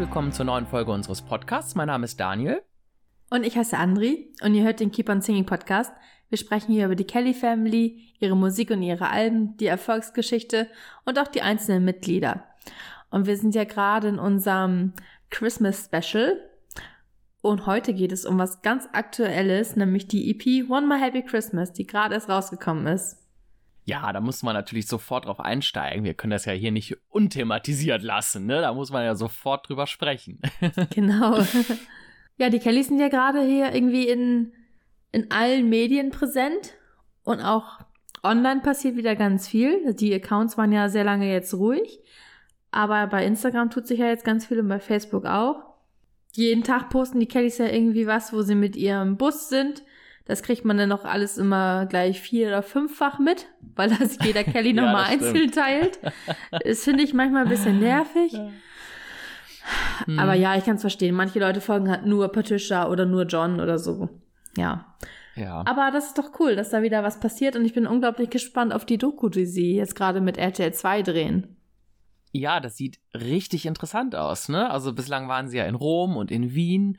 Willkommen zur neuen Folge unseres Podcasts. Mein Name ist Daniel. Und ich heiße Andri und ihr hört den Keep on Singing Podcast. Wir sprechen hier über die Kelly Family, ihre Musik und ihre Alben, die Erfolgsgeschichte und auch die einzelnen Mitglieder. Und wir sind ja gerade in unserem Christmas Special. Und heute geht es um was ganz Aktuelles, nämlich die EP One My Happy Christmas, die gerade erst rausgekommen ist. Ja, da muss man natürlich sofort drauf einsteigen. Wir können das ja hier nicht unthematisiert lassen, ne? Da muss man ja sofort drüber sprechen. genau. Ja, die Kellys sind ja gerade hier irgendwie in, in allen Medien präsent und auch online passiert wieder ganz viel. Die Accounts waren ja sehr lange jetzt ruhig, aber bei Instagram tut sich ja jetzt ganz viel und bei Facebook auch. Jeden Tag posten die Kellys ja irgendwie was, wo sie mit ihrem Bus sind das kriegt man dann noch alles immer gleich vier- oder fünffach mit, weil das jeder Kelly ja, nochmal einzeln teilt. Das finde ich manchmal ein bisschen nervig. Hm. Aber ja, ich kann es verstehen. Manche Leute folgen halt nur Patricia oder nur John oder so. Ja. Ja. Aber das ist doch cool, dass da wieder was passiert und ich bin unglaublich gespannt auf die Doku, die sie jetzt gerade mit RTL 2 drehen. Ja, das sieht richtig interessant aus, ne? Also bislang waren sie ja in Rom und in Wien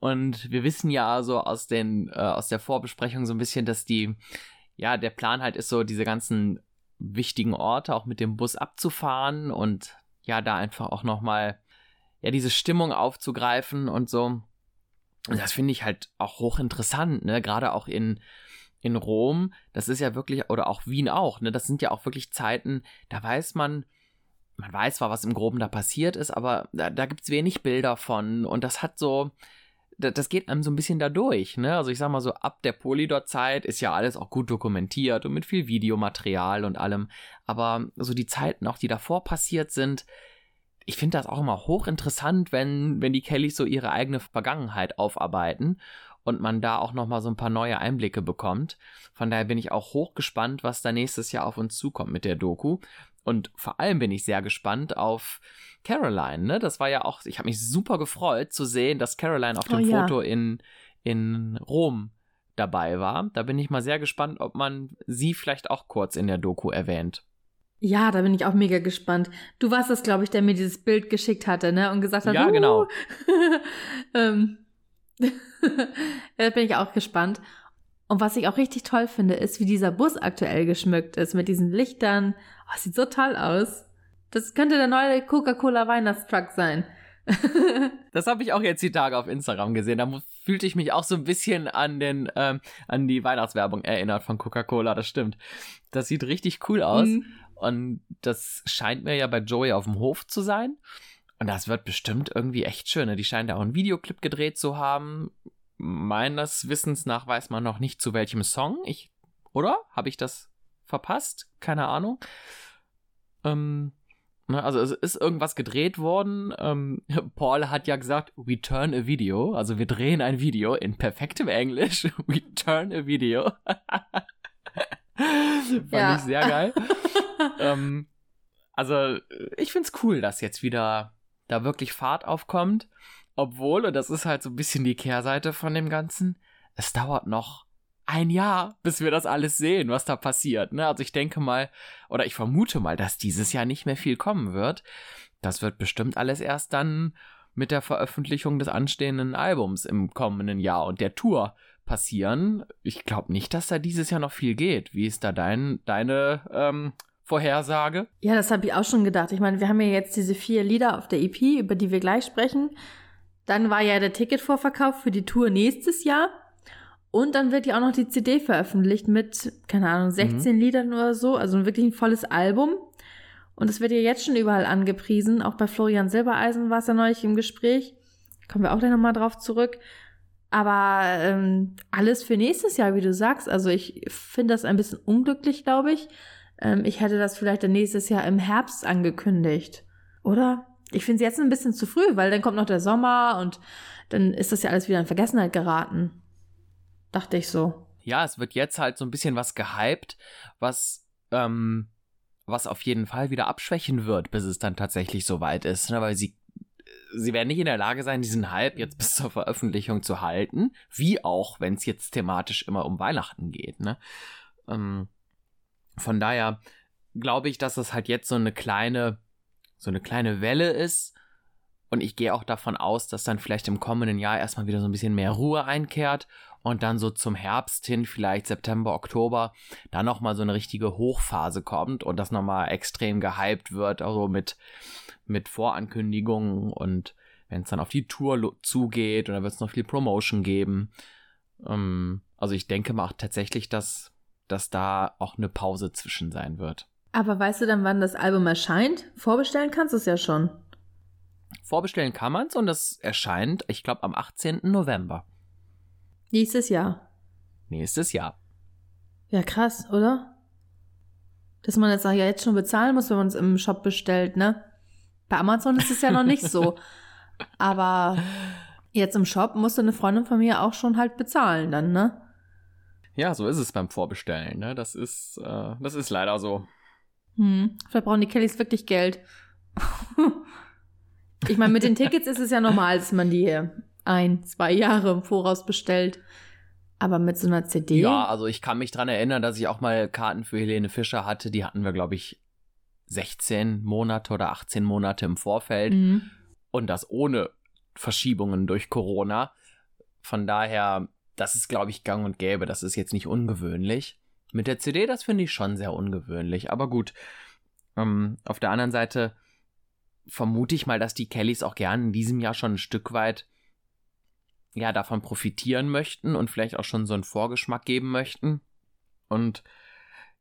und wir wissen ja so aus den, äh, aus der Vorbesprechung so ein bisschen, dass die, ja, der Plan halt ist so, diese ganzen wichtigen Orte auch mit dem Bus abzufahren und ja, da einfach auch nochmal, ja, diese Stimmung aufzugreifen und so. Und das finde ich halt auch hochinteressant, ne, gerade auch in, in Rom, das ist ja wirklich, oder auch Wien auch, ne, das sind ja auch wirklich Zeiten, da weiß man, man weiß zwar, was im Groben da passiert ist, aber da, da gibt es wenig Bilder von. Und das hat so, das geht einem so ein bisschen da durch. Ne? Also ich sag mal so, ab der Polydor-Zeit ist ja alles auch gut dokumentiert und mit viel Videomaterial und allem. Aber so die Zeiten auch, die davor passiert sind, ich finde das auch immer hochinteressant, wenn, wenn die Kellys so ihre eigene Vergangenheit aufarbeiten und man da auch nochmal so ein paar neue Einblicke bekommt. Von daher bin ich auch hochgespannt, was da nächstes Jahr auf uns zukommt mit der Doku. Und vor allem bin ich sehr gespannt auf Caroline, ne? Das war ja auch, ich habe mich super gefreut zu sehen, dass Caroline auf dem oh, ja. Foto in, in Rom dabei war. Da bin ich mal sehr gespannt, ob man sie vielleicht auch kurz in der Doku erwähnt. Ja, da bin ich auch mega gespannt. Du warst das, glaube ich, der mir dieses Bild geschickt hatte, ne? Und gesagt hat, ja, genau. ähm, da bin ich auch gespannt. Und was ich auch richtig toll finde, ist, wie dieser Bus aktuell geschmückt ist mit diesen Lichtern. Oh, sieht so toll aus. Das könnte der neue Coca-Cola Weihnachtstruck sein. das habe ich auch jetzt die Tage auf Instagram gesehen. Da fühlte ich mich auch so ein bisschen an den ähm, an die Weihnachtswerbung erinnert von Coca-Cola. Das stimmt. Das sieht richtig cool aus mhm. und das scheint mir ja bei Joey auf dem Hof zu sein. Und das wird bestimmt irgendwie echt schön. Ne? Die scheinen da auch einen Videoclip gedreht zu haben. Meines Wissens nach weiß man noch nicht zu welchem Song. Ich oder habe ich das verpasst? Keine Ahnung. Ähm, Ne, also es ist irgendwas gedreht worden. Ähm, Paul hat ja gesagt, we turn a video. Also wir drehen ein Video in perfektem Englisch. We turn a video. Fand ja. ich sehr geil. ähm, also ich find's cool, dass jetzt wieder da wirklich Fahrt aufkommt. Obwohl, und das ist halt so ein bisschen die Kehrseite von dem Ganzen, es dauert noch ein Jahr, bis wir das alles sehen, was da passiert. Ne? Also ich denke mal, oder ich vermute mal, dass dieses Jahr nicht mehr viel kommen wird. Das wird bestimmt alles erst dann mit der Veröffentlichung des anstehenden Albums im kommenden Jahr und der Tour passieren. Ich glaube nicht, dass da dieses Jahr noch viel geht. Wie ist da dein, deine ähm, Vorhersage? Ja, das habe ich auch schon gedacht. Ich meine, wir haben ja jetzt diese vier Lieder auf der EP, über die wir gleich sprechen. Dann war ja der Ticketvorverkauf für die Tour nächstes Jahr. Und dann wird ja auch noch die CD veröffentlicht mit, keine Ahnung, 16 mhm. Liedern oder so, also wirklich ein volles Album. Und es wird ja jetzt schon überall angepriesen. Auch bei Florian Silbereisen war es ja neulich im Gespräch. Kommen wir auch gleich nochmal drauf zurück. Aber ähm, alles für nächstes Jahr, wie du sagst. Also ich finde das ein bisschen unglücklich, glaube ich. Ähm, ich hätte das vielleicht dann nächstes Jahr im Herbst angekündigt. Oder? Ich finde es jetzt ein bisschen zu früh, weil dann kommt noch der Sommer und dann ist das ja alles wieder in Vergessenheit geraten. Dachte ich so. Ja, es wird jetzt halt so ein bisschen was gehypt, was, ähm, was auf jeden Fall wieder abschwächen wird, bis es dann tatsächlich soweit ist. Ne? Weil sie, sie werden nicht in der Lage sein, diesen Hype jetzt bis zur Veröffentlichung zu halten. Wie auch, wenn es jetzt thematisch immer um Weihnachten geht. Ne? Ähm, von daher glaube ich, dass es halt jetzt so eine kleine, so eine kleine Welle ist, Und ich gehe auch davon aus, dass dann vielleicht im kommenden Jahr erstmal wieder so ein bisschen mehr Ruhe einkehrt und dann so zum Herbst hin, vielleicht September, Oktober, dann nochmal so eine richtige Hochphase kommt und das nochmal extrem gehypt wird, also mit, mit Vorankündigungen und wenn es dann auf die Tour zugeht und dann wird es noch viel Promotion geben. Ähm, also ich denke mal auch tatsächlich, dass, dass da auch eine Pause zwischen sein wird. Aber weißt du dann, wann das Album erscheint? Vorbestellen kannst du es ja schon. Vorbestellen kann man es und es erscheint, ich glaube, am 18. November. Nächstes Jahr. Nächstes Jahr. Ja, krass, oder? Dass man jetzt auch ja jetzt schon bezahlen muss, wenn man es im Shop bestellt, ne? Bei Amazon ist es ja noch nicht so. Aber jetzt im Shop musste eine Freundin von mir auch schon halt bezahlen dann, ne? Ja, so ist es beim Vorbestellen, ne? Das ist, äh, das ist leider so. Hm, vielleicht brauchen die Kellys wirklich Geld. ich meine, mit den Tickets ist es ja normal, dass man die ein, zwei Jahre im Voraus bestellt. Aber mit so einer CD? Ja, also ich kann mich dran erinnern, dass ich auch mal Karten für Helene Fischer hatte. Die hatten wir, glaube ich, 16 Monate oder 18 Monate im Vorfeld. Mhm. Und das ohne Verschiebungen durch Corona. Von daher, das ist, glaube ich, gang und gäbe. Das ist jetzt nicht ungewöhnlich. Mit der CD, das finde ich schon sehr ungewöhnlich. Aber gut. Ähm, auf der anderen Seite vermute ich mal, dass die Kellys auch gerne in diesem Jahr schon ein Stück weit ja davon profitieren möchten und vielleicht auch schon so einen Vorgeschmack geben möchten und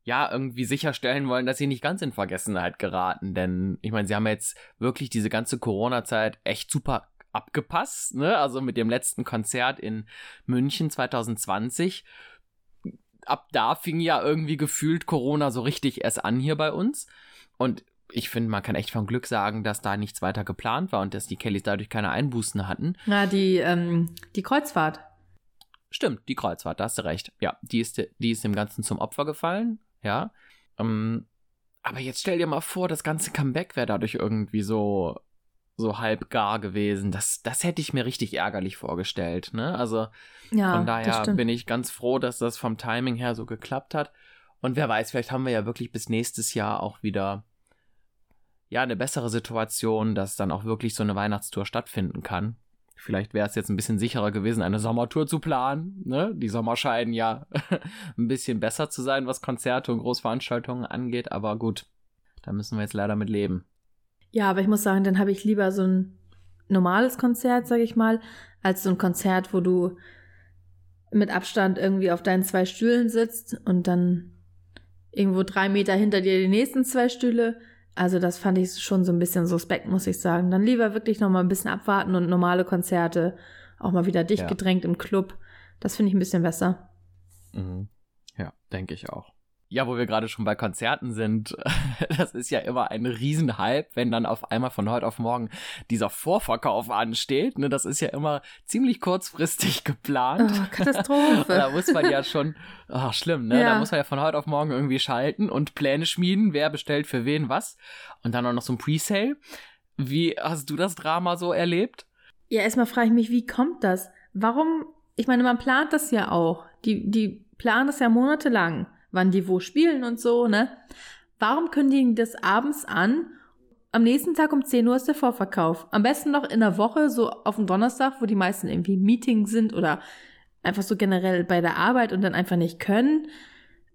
ja irgendwie sicherstellen wollen, dass sie nicht ganz in Vergessenheit geraten, denn ich meine, sie haben jetzt wirklich diese ganze Corona-Zeit echt super abgepasst, ne? Also mit dem letzten Konzert in München 2020 ab da fing ja irgendwie gefühlt Corona so richtig erst an hier bei uns. Und ich finde, man kann echt von Glück sagen, dass da nichts weiter geplant war und dass die Kellys dadurch keine Einbußen hatten. Na, die, ähm, die Kreuzfahrt. Stimmt, die Kreuzfahrt, da hast du recht. Ja, die ist, die ist dem Ganzen zum Opfer gefallen, ja. Ähm, aber jetzt stell dir mal vor, das ganze Comeback wäre dadurch irgendwie so, so halb gar gewesen. Das, das hätte ich mir richtig ärgerlich vorgestellt, ne? Also, ja, von daher bin ich ganz froh, dass das vom Timing her so geklappt hat. Und wer weiß, vielleicht haben wir ja wirklich bis nächstes Jahr auch wieder ja eine bessere Situation, dass dann auch wirklich so eine Weihnachtstour stattfinden kann. Vielleicht wäre es jetzt ein bisschen sicherer gewesen, eine Sommertour zu planen. Ne? Die Sommer scheinen ja ein bisschen besser zu sein, was Konzerte und Großveranstaltungen angeht. Aber gut, da müssen wir jetzt leider mit leben. Ja, aber ich muss sagen, dann habe ich lieber so ein normales Konzert, sage ich mal, als so ein Konzert, wo du mit Abstand irgendwie auf deinen zwei Stühlen sitzt und dann irgendwo drei Meter hinter dir die nächsten zwei Stühle also das fand ich schon so ein bisschen suspekt, muss ich sagen. Dann lieber wirklich noch mal ein bisschen abwarten und normale Konzerte, auch mal wieder dicht ja. gedrängt im Club. Das finde ich ein bisschen besser. Mhm. Ja, denke ich auch ja, wo wir gerade schon bei Konzerten sind, das ist ja immer ein Riesenhype, wenn dann auf einmal von heute auf morgen dieser Vorverkauf ansteht. Ne, das ist ja immer ziemlich kurzfristig geplant. Oh, Katastrophe. da muss man ja schon, ach schlimm, ne? Ja. Da muss man ja von heute auf morgen irgendwie schalten und Pläne schmieden, wer bestellt für wen was. Und dann auch noch so ein Presale. Wie hast du das Drama so erlebt? Ja, erstmal frage ich mich, wie kommt das? Warum? Ich meine, man plant das ja auch. Die, die planen das ja monatelang wann die wo spielen und so, ne? Warum kündigen das abends an? Am nächsten Tag um 10 Uhr ist der Vorverkauf. Am besten noch in der Woche, so auf dem Donnerstag, wo die meisten irgendwie Meetings sind oder einfach so generell bei der Arbeit und dann einfach nicht können.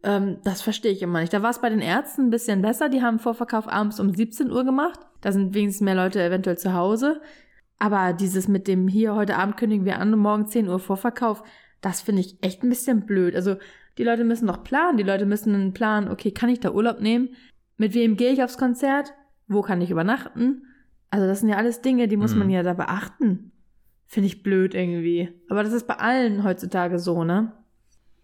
Ähm, das verstehe ich immer nicht. Da war es bei den Ärzten ein bisschen besser. Die haben Vorverkauf abends um 17 Uhr gemacht. Da sind wenigstens mehr Leute eventuell zu Hause. Aber dieses mit dem hier heute Abend kündigen wir an und morgen 10 Uhr Vorverkauf, das finde ich echt ein bisschen blöd. Also die Leute müssen doch planen. Die Leute müssen einen Plan, okay, kann ich da Urlaub nehmen? Mit wem gehe ich aufs Konzert? Wo kann ich übernachten? Also das sind ja alles Dinge, die muss hm. man ja da beachten. Finde ich blöd irgendwie. Aber das ist bei allen heutzutage so, ne?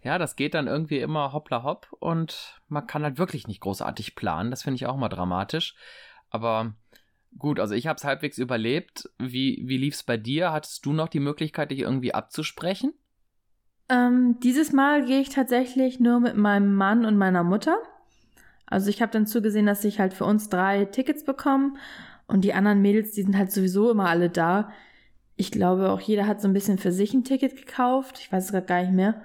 Ja, das geht dann irgendwie immer hoppla hopp und man kann halt wirklich nicht großartig planen. Das finde ich auch mal dramatisch. Aber gut, also ich habe es halbwegs überlebt. Wie, wie lief es bei dir? Hattest du noch die Möglichkeit, dich irgendwie abzusprechen? Ähm, dieses Mal gehe ich tatsächlich nur mit meinem Mann und meiner Mutter. Also ich habe dann zugesehen, dass ich halt für uns drei Tickets bekomme und die anderen Mädels, die sind halt sowieso immer alle da. Ich glaube, auch jeder hat so ein bisschen für sich ein Ticket gekauft. Ich weiß es gerade gar nicht mehr.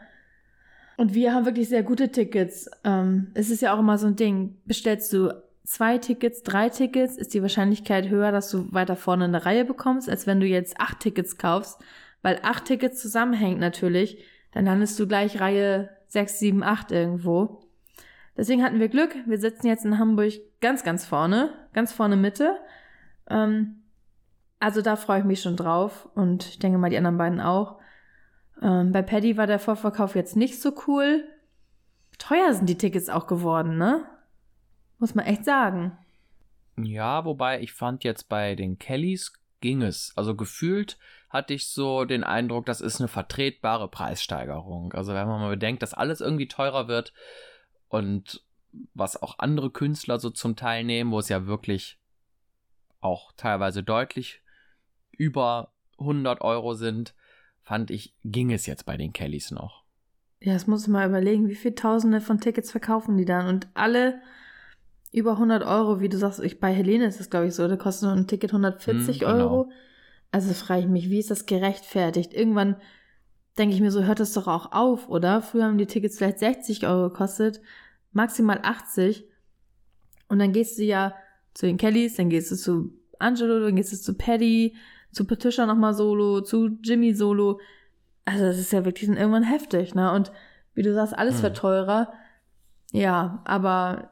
Und wir haben wirklich sehr gute Tickets. Ähm, es ist ja auch immer so ein Ding. Bestellst du zwei Tickets, drei Tickets, ist die Wahrscheinlichkeit höher, dass du weiter vorne eine Reihe bekommst, als wenn du jetzt acht Tickets kaufst, weil acht Tickets zusammenhängt natürlich, dann landest du gleich Reihe sechs, sieben, acht irgendwo. Deswegen hatten wir Glück. Wir sitzen jetzt in Hamburg ganz, ganz vorne, ganz vorne Mitte. Ähm, also da freue ich mich schon drauf und ich denke mal die anderen beiden auch. Ähm, bei Paddy war der Vorverkauf jetzt nicht so cool. Teuer sind die Tickets auch geworden, ne? Muss man echt sagen. Ja, wobei ich fand jetzt bei den Kellys ging es. Also gefühlt hatte ich so den Eindruck, das ist eine vertretbare Preissteigerung. Also wenn man mal bedenkt, dass alles irgendwie teurer wird und was auch andere Künstler so zum Teil nehmen, wo es ja wirklich auch teilweise deutlich über 100 Euro sind, fand ich, ging es jetzt bei den Kellys noch. Ja, das muss ich mal überlegen, wie viele Tausende von Tickets verkaufen die dann und alle über 100 Euro, wie du sagst, ich, bei Helene ist das glaube ich so, da kostet ein Ticket 140 hm, genau. Euro. Also frage ich mich, wie ist das gerechtfertigt? Irgendwann denke ich mir so, hört das doch auch auf, oder? Früher haben die Tickets vielleicht 60 Euro gekostet, maximal 80. Und dann gehst du ja zu den Kellys, dann gehst du zu Angelo, dann gehst du zu Paddy, zu Patricia nochmal solo, zu Jimmy solo. Also das ist ja wirklich irgendwann heftig, ne? Und wie du sagst, alles hm. wird teurer. Ja, aber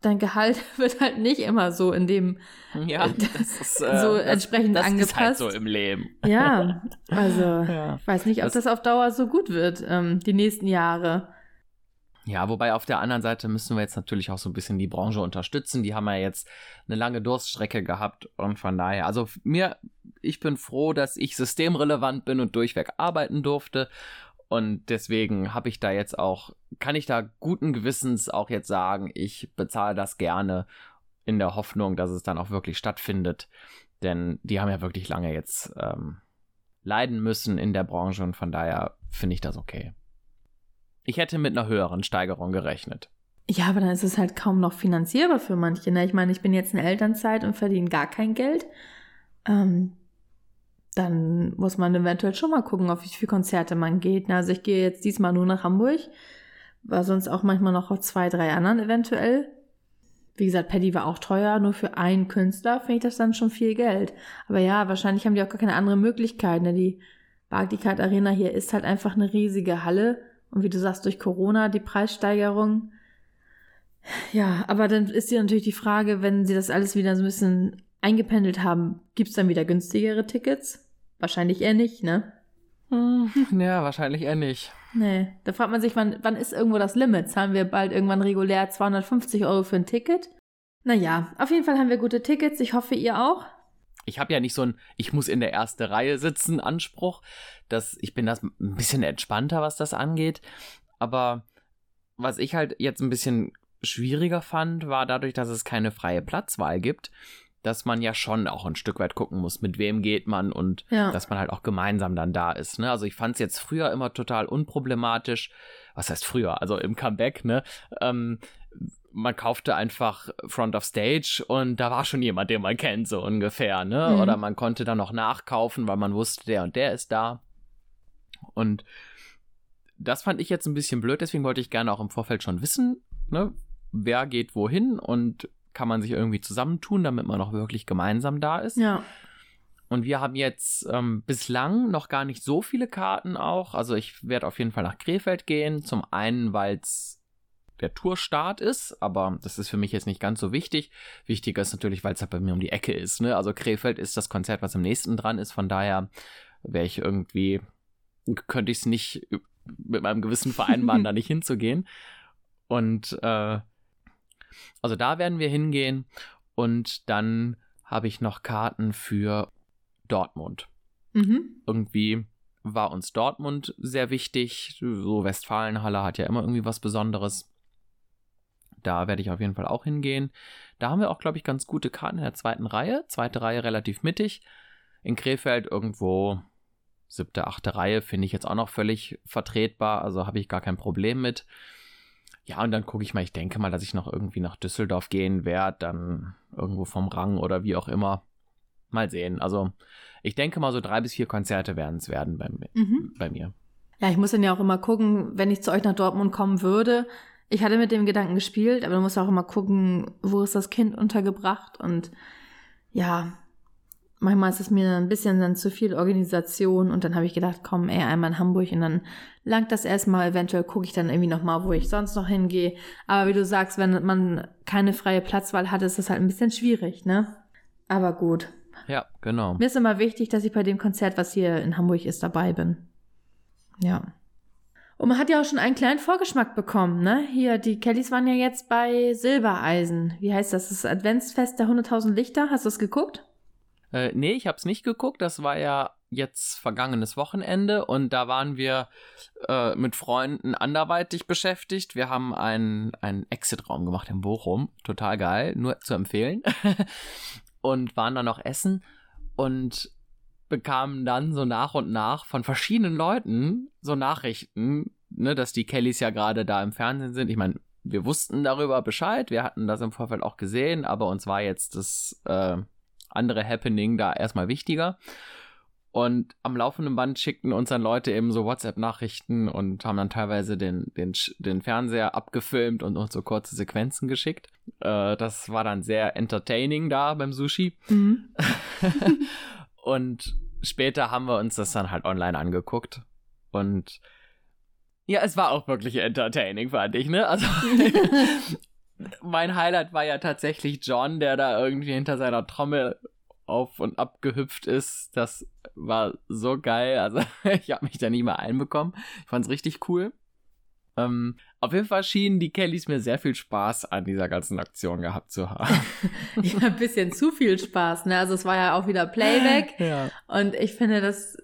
dein Gehalt wird halt nicht immer so in dem ja, äh, das ist, äh, so entsprechend das, das angepasst. Ist halt so im Leben. Ja, also ja. ich weiß nicht, ob das, das, auf Dauer so gut wird, ähm, die nächsten Jahre. Ja, wobei auf der anderen Seite müssen wir jetzt natürlich auch so ein bisschen die Branche unterstützen. Die haben ja jetzt eine lange Durststrecke gehabt und von daher, also mir, ich bin froh, dass ich systemrelevant bin und durchweg arbeiten durfte und deswegen habe ich da jetzt auch, kann ich da guten Gewissens auch jetzt sagen, ich bezahle das gerne in der Hoffnung, dass es dann auch wirklich stattfindet. Denn die haben ja wirklich lange jetzt ähm, leiden müssen in der Branche und von daher finde ich das okay. Ich hätte mit einer höheren Steigerung gerechnet. Ja, aber dann ist es halt kaum noch finanzierbar für manche. Ne? Ich meine, ich bin jetzt in Elternzeit und verdiene gar kein Geld. Ähm, dann muss man eventuell schon mal gucken, auf wie viele Konzerte man geht. Also ich gehe jetzt diesmal nur nach Hamburg, war sonst auch manchmal noch auf zwei, drei anderen eventuell. Wie gesagt, Paddy war auch teuer, nur für einen Künstler finde ich das dann schon viel Geld. Aber ja, wahrscheinlich haben die auch gar keine andere Möglichkeit. Ne? Die Barclaycard Arena hier ist halt einfach eine riesige Halle. Und wie du sagst, durch Corona die Preissteigerung. Ja, aber dann ist hier natürlich die Frage, wenn sie das alles wieder so ein bisschen eingependelt haben, gibt es dann wieder günstigere Tickets? Wahrscheinlich eher nicht, ne? Hm, ja, wahrscheinlich eher nicht. Nee, da fragt man sich, wann, wann ist irgendwo das Limit? Zahlen wir bald irgendwann regulär 250 Euro für ein Ticket? Naja, auf jeden Fall haben wir gute Tickets. Ich hoffe, ihr auch. Ich habe ja nicht so ein, ich muss in der ersten Reihe sitzen, Anspruch. Das, ich bin das ein bisschen entspannter, was das angeht. Aber was ich halt jetzt ein bisschen schwieriger fand, war dadurch, dass es keine freie Platzwahl gibt, dass man ja schon auch ein Stück weit gucken muss, mit wem geht man und ja. dass man halt auch gemeinsam dann da ist. Ne? Also ich fand es jetzt früher immer total unproblematisch. Was heißt früher? Also im Comeback, ne? Ähm, man kaufte einfach Front of Stage und da war schon jemand, den man kennt, so ungefähr, ne? Mhm. Oder man konnte dann noch nachkaufen, weil man wusste, der und der ist da. Und das fand ich jetzt ein bisschen blöd, deswegen wollte ich gerne auch im Vorfeld schon wissen, ne? Wer geht wohin und kann man sich irgendwie zusammentun, damit man auch wirklich gemeinsam da ist. Ja. Und wir haben jetzt ähm, bislang noch gar nicht so viele Karten auch. Also ich werde auf jeden Fall nach Krefeld gehen. Zum einen, weil es der Tourstart ist, aber das ist für mich jetzt nicht ganz so wichtig. Wichtiger ist natürlich, weil es halt bei mir um die Ecke ist. Ne? Also Krefeld ist das Konzert, was am nächsten dran ist. Von daher wäre ich irgendwie, könnte ich es nicht mit meinem Gewissen vereinbaren, da nicht hinzugehen. Und äh, also da werden wir hingehen und dann habe ich noch Karten für Dortmund. Mhm. Irgendwie war uns Dortmund sehr wichtig. So Westfalenhalle hat ja immer irgendwie was Besonderes. Da werde ich auf jeden Fall auch hingehen. Da haben wir auch, glaube ich, ganz gute Karten in der zweiten Reihe. Zweite Reihe relativ mittig. In Krefeld irgendwo siebte, achte Reihe finde ich jetzt auch noch völlig vertretbar. Also habe ich gar kein Problem mit. Ja, und dann gucke ich mal, ich denke mal, dass ich noch irgendwie nach Düsseldorf gehen werde, dann irgendwo vom Rang oder wie auch immer. Mal sehen. Also, ich denke mal, so drei bis vier Konzerte werden es werden bei, mhm. bei mir. Ja, ich muss dann ja auch immer gucken, wenn ich zu euch nach Dortmund kommen würde. Ich hatte mit dem Gedanken gespielt, aber du musst auch immer gucken, wo ist das Kind untergebracht und ja, manchmal ist es mir ein bisschen dann zu viel Organisation und dann habe ich gedacht, komm, ey, einmal in Hamburg und dann langt das erstmal, eventuell gucke ich dann irgendwie nochmal, wo ich sonst noch hingehe. Aber wie du sagst, wenn man keine freie Platzwahl hat, ist das halt ein bisschen schwierig, ne? Aber gut. Ja, genau. Mir ist immer wichtig, dass ich bei dem Konzert, was hier in Hamburg ist, dabei bin. Ja. Und man hat ja auch schon einen kleinen Vorgeschmack bekommen, ne? Hier, die Kellys waren ja jetzt bei Silbereisen. Wie heißt das? Das Adventsfest der 100.000 Lichter. Hast du das geguckt? Äh, nee, ich hab's nicht geguckt. Das war ja jetzt vergangenes Wochenende und da waren wir äh, mit Freunden anderweitig beschäftigt. Wir haben einen, einen Exit-Raum gemacht in Bochum. Total geil, nur zu empfehlen. und waren dann noch essen und bekamen dann so nach und nach von verschiedenen Leuten so Nachrichten, ne, dass die Kellys ja gerade da im Fernsehen sind. Ich meine, wir wussten darüber Bescheid, wir hatten das im Vorfeld auch gesehen, aber uns war jetzt das äh, andere Happening da erstmal wichtiger. Und am laufenden Band schickten uns dann Leute eben so WhatsApp-Nachrichten und haben dann teilweise den, den, den Fernseher abgefilmt und uns so kurze Sequenzen geschickt. Äh, das war dann sehr entertaining da beim Sushi. Mhm. und später haben wir uns das dann halt online angeguckt. Und ja, es war auch wirklich entertaining, fand ich, ne? Also mein Highlight war ja tatsächlich John, der da irgendwie hinter seiner Trommel auf und ab gehüpft ist. Das war so geil. Also ich habe mich da nie mal einbekommen. Ich fand es richtig cool. Ähm, auf jeden Fall schienen die Kellys mir sehr viel Spaß an dieser ganzen Aktion gehabt zu haben. ja, ein bisschen zu viel Spaß, ne? Also es war ja auch wieder Playback. Ja. Und ich finde, dass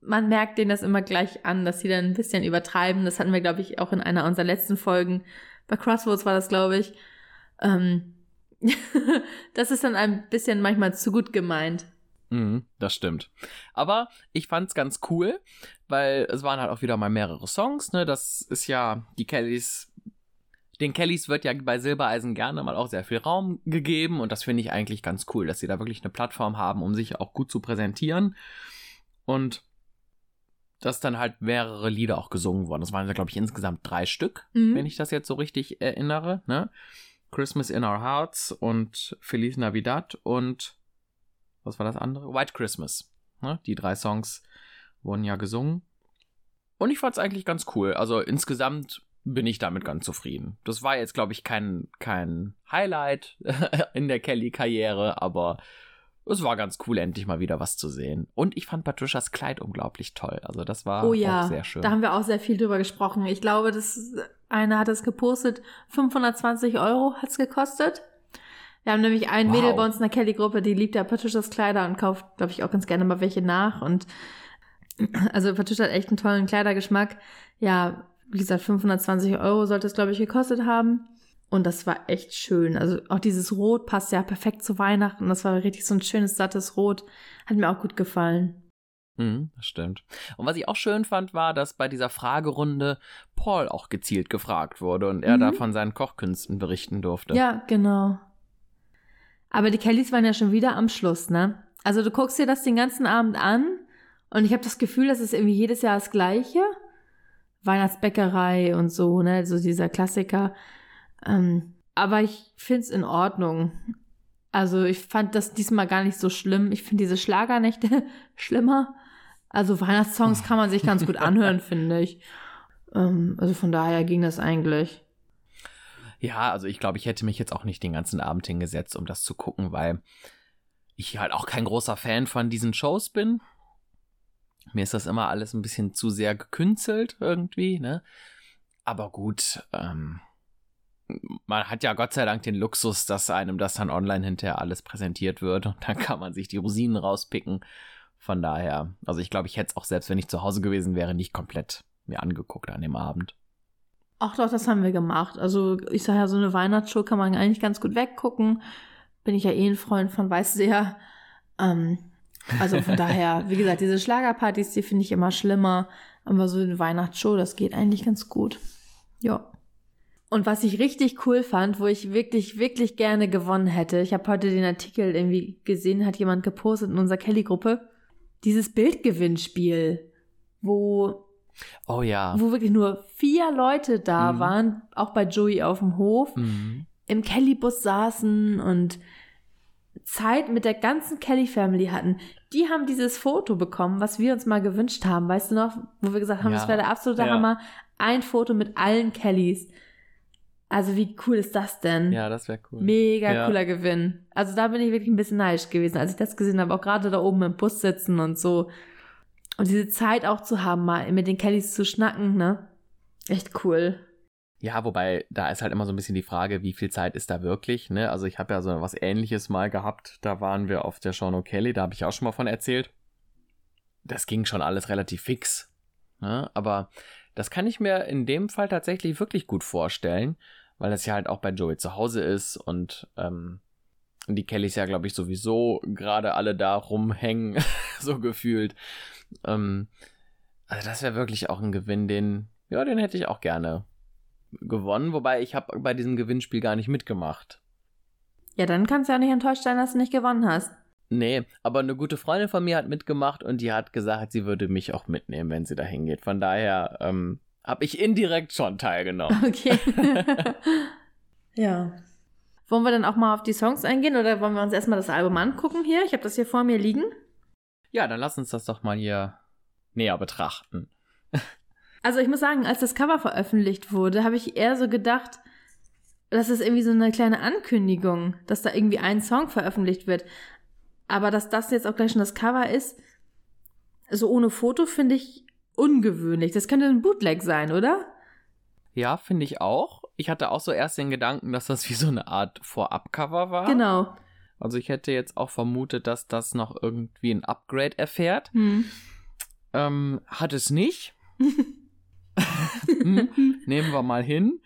man merkt denen das immer gleich an, dass sie dann ein bisschen übertreiben. Das hatten wir, glaube ich, auch in einer unserer letzten Folgen. Bei Crossroads war das, glaube ich. Ähm, das ist dann ein bisschen manchmal zu gut gemeint. Mhm, das stimmt. Aber ich fand's ganz cool, weil es waren halt auch wieder mal mehrere Songs, ne? Das ist ja die Kellys. Den Kellys wird ja bei Silbereisen gerne mal auch sehr viel Raum gegeben und das finde ich eigentlich ganz cool, dass sie da wirklich eine Plattform haben, um sich auch gut zu präsentieren. Und dass dann halt mehrere Lieder auch gesungen wurden. Das waren ja, glaube ich, insgesamt drei Stück, mhm. wenn ich das jetzt so richtig erinnere. Ne? Christmas in Our Hearts und Feliz Navidad und was war das andere? White Christmas. Ne? Die drei Songs wurden ja gesungen. Und ich fand es eigentlich ganz cool. Also insgesamt bin ich damit ganz zufrieden. Das war jetzt, glaube ich, kein, kein Highlight in der Kelly-Karriere, aber es war ganz cool, endlich mal wieder was zu sehen. Und ich fand Patricias Kleid unglaublich toll. Also das war oh, ja. auch sehr schön. Da haben wir auch sehr viel drüber gesprochen. Ich glaube, das eine hat es gepostet, 520 Euro hat es gekostet. Wir haben nämlich einen wow. Mädel bei uns in der Kelly-Gruppe, die liebt ja Patricias Kleider und kauft, glaube ich, auch ganz gerne mal welche nach. Und also Patricia hat echt einen tollen Kleidergeschmack. Ja, wie gesagt, 520 Euro sollte es, glaube ich, gekostet haben. Und das war echt schön. Also auch dieses Rot passt ja perfekt zu Weihnachten. Das war richtig so ein schönes, sattes Rot. Hat mir auch gut gefallen. Mhm, das stimmt. Und was ich auch schön fand, war, dass bei dieser Fragerunde Paul auch gezielt gefragt wurde und er mhm. da von seinen Kochkünsten berichten durfte. Ja, genau. Aber die Kellys waren ja schon wieder am Schluss, ne? Also du guckst dir das den ganzen Abend an und ich habe das Gefühl, das ist irgendwie jedes Jahr das Gleiche. Weihnachtsbäckerei und so, ne? So dieser Klassiker. Ähm, aber ich find's in Ordnung. Also ich fand das diesmal gar nicht so schlimm. Ich finde diese Schlagernächte schlimmer. Also Weihnachtssongs kann man sich ganz gut anhören, finde ich. Ähm, also von daher ging das eigentlich. Ja, also ich glaube, ich hätte mich jetzt auch nicht den ganzen Abend hingesetzt, um das zu gucken, weil ich halt auch kein großer Fan von diesen Shows bin. Mir ist das immer alles ein bisschen zu sehr gekünstelt irgendwie, ne? Aber gut, ähm, man hat ja Gott sei Dank den Luxus, dass einem das dann online hinterher alles präsentiert wird und dann kann man sich die Rosinen rauspicken. Von daher, also ich glaube, ich hätte es auch selbst, wenn ich zu Hause gewesen wäre, nicht komplett mir angeguckt an dem Abend. Ach doch, das haben wir gemacht. Also ich sage ja, so eine Weihnachtsshow kann man eigentlich ganz gut weggucken. Bin ich ja eh ein Freund von, weiß sehr. Ähm, also von daher, wie gesagt, diese Schlagerpartys, die finde ich immer schlimmer. Aber so eine Weihnachtsshow, das geht eigentlich ganz gut. Ja. Und was ich richtig cool fand, wo ich wirklich, wirklich gerne gewonnen hätte, ich habe heute den Artikel irgendwie gesehen, hat jemand gepostet in unserer Kelly-Gruppe, dieses Bildgewinnspiel, wo Oh ja. wo wirklich nur vier Leute da Mhm. waren, auch bei Joey auf dem Hof, Mhm. im Kelly-Bus saßen und Zeit mit der ganzen Kelly-Family hatten. Die haben dieses Foto bekommen, was wir uns mal gewünscht haben. Weißt du noch, wo wir gesagt haben, Ja. das wäre der absolute Ja. Hammer. Ein Foto mit allen Kellys. Also wie cool ist das denn? Ja, das wäre cool. Mega Ja. cooler Gewinn. Also da bin ich wirklich ein bisschen neidisch gewesen, als ich das gesehen habe. Auch gerade da oben im Bus sitzen und so. Und diese Zeit auch zu haben, mal mit den Kellys zu schnacken, ne? Echt cool. Ja, wobei, da ist halt immer so ein bisschen die Frage, wie viel Zeit ist da wirklich, ne? Also ich habe ja so was ähnliches mal gehabt, da waren wir auf der Sean O'Kelly, da habe ich auch schon mal von erzählt. Das ging schon alles relativ fix, ne? Aber das kann ich mir in dem Fall tatsächlich wirklich gut vorstellen, weil das ja halt auch bei Joey zu Hause ist und ähm, die Kellys ja, glaube ich, sowieso gerade alle da rumhängen, so gefühlt. Ähm, also das wäre wirklich auch ein Gewinn, den, ja, den hätte ich auch gerne gewonnen, wobei ich habe bei diesem Gewinnspiel gar nicht mitgemacht. Ja, dann kannst du ja nicht enttäuscht sein, dass du nicht gewonnen hast. Nee, aber eine gute Freundin von mir hat mitgemacht und die hat gesagt, sie würde mich auch mitnehmen, wenn sie da hingeht. Von daher ähm, habe ich indirekt schon teilgenommen. Okay. ja. Wollen wir dann auch mal auf die Songs eingehen oder wollen wir uns erstmal das Album angucken hier? Ich habe das hier vor mir liegen. Ja, dann lass uns das doch mal hier näher betrachten. Also ich muss sagen, als das Cover veröffentlicht wurde, habe ich eher so gedacht, das ist irgendwie so eine kleine Ankündigung, dass da irgendwie ein Song veröffentlicht wird. Aber dass das jetzt auch gleich schon das Cover ist, so ohne Foto, finde ich ungewöhnlich. Das könnte ein Bootleg sein, oder? Ja, finde ich auch. Ich hatte auch so erst den Gedanken, dass das wie so eine Art Vorab-Cover war. Genau. Also ich hätte jetzt auch vermutet, dass das noch irgendwie ein Upgrade erfährt. Hm. Ähm, hat es nicht. Hm, Nehmen wir mal hin.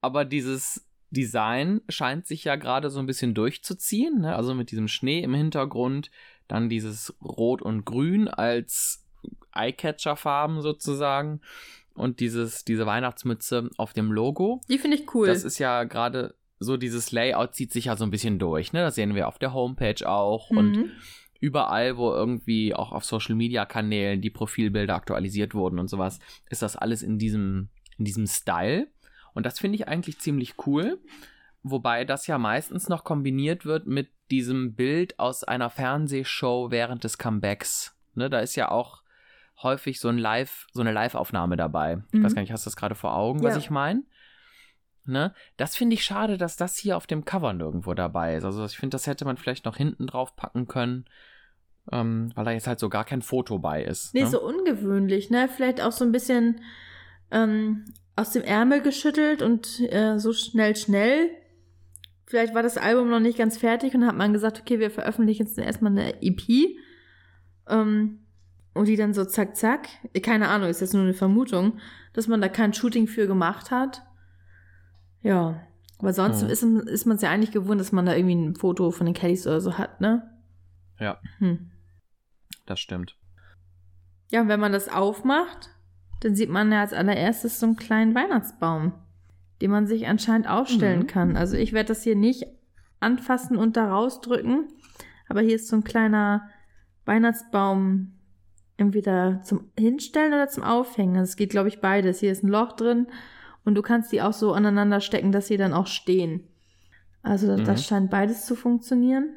Aber dieses Design scheint sich ja gerade so ein bisschen durchzuziehen. Ne? Also mit diesem Schnee im Hintergrund, dann dieses Rot und Grün als Eyecatcher-Farben sozusagen und dieses, diese Weihnachtsmütze auf dem Logo. Die finde ich cool. Das ist ja gerade so, dieses Layout zieht sich ja so ein bisschen durch. Ne? Das sehen wir auf der Homepage auch und Mhm. überall, wo irgendwie auch auf Social Media Kanälen die Profilbilder aktualisiert wurden und sowas, ist das alles in diesem, in diesem Style. Und das finde ich eigentlich ziemlich cool. Wobei das ja meistens noch kombiniert wird mit diesem Bild aus einer Fernsehshow während des Comebacks. Ne, da ist ja auch häufig so ein Live, so eine Live-Aufnahme dabei. Ich Mhm. weiß gar nicht, hast du das gerade vor Augen, was Ja. ich meine? Ne? Das finde ich schade, dass das hier auf dem Cover nirgendwo dabei ist. Also ich finde, das hätte man vielleicht noch hinten drauf packen können, ähm, weil da jetzt halt so gar kein Foto bei ist. Nee, ne? so ungewöhnlich, ne? Vielleicht auch so ein bisschen ähm, aus dem Ärmel geschüttelt und äh, so schnell, schnell. Vielleicht war das Album noch nicht ganz fertig und hat man gesagt, okay, wir veröffentlichen jetzt erstmal eine EP. Ähm, und die dann so zack, zack. Keine Ahnung, ist jetzt nur eine Vermutung, dass man da kein Shooting für gemacht hat. Ja. Aber sonst Mhm. ist, ist man es ja eigentlich gewohnt, dass man da irgendwie ein Foto von den Kellys oder so hat, ne? Ja. Hm. Das stimmt. Ja, und wenn man das aufmacht, dann sieht man ja als allererstes so einen kleinen Weihnachtsbaum, den man sich anscheinend aufstellen Mhm. kann. Also ich werde das hier nicht anfassen und da rausdrücken, aber hier ist so ein kleiner Weihnachtsbaum entweder zum Hinstellen oder zum Aufhängen. Also es geht, glaube ich, beides. Hier ist ein Loch drin und du kannst die auch so aneinander stecken, dass sie dann auch stehen. Also das, Mhm. das scheint beides zu funktionieren.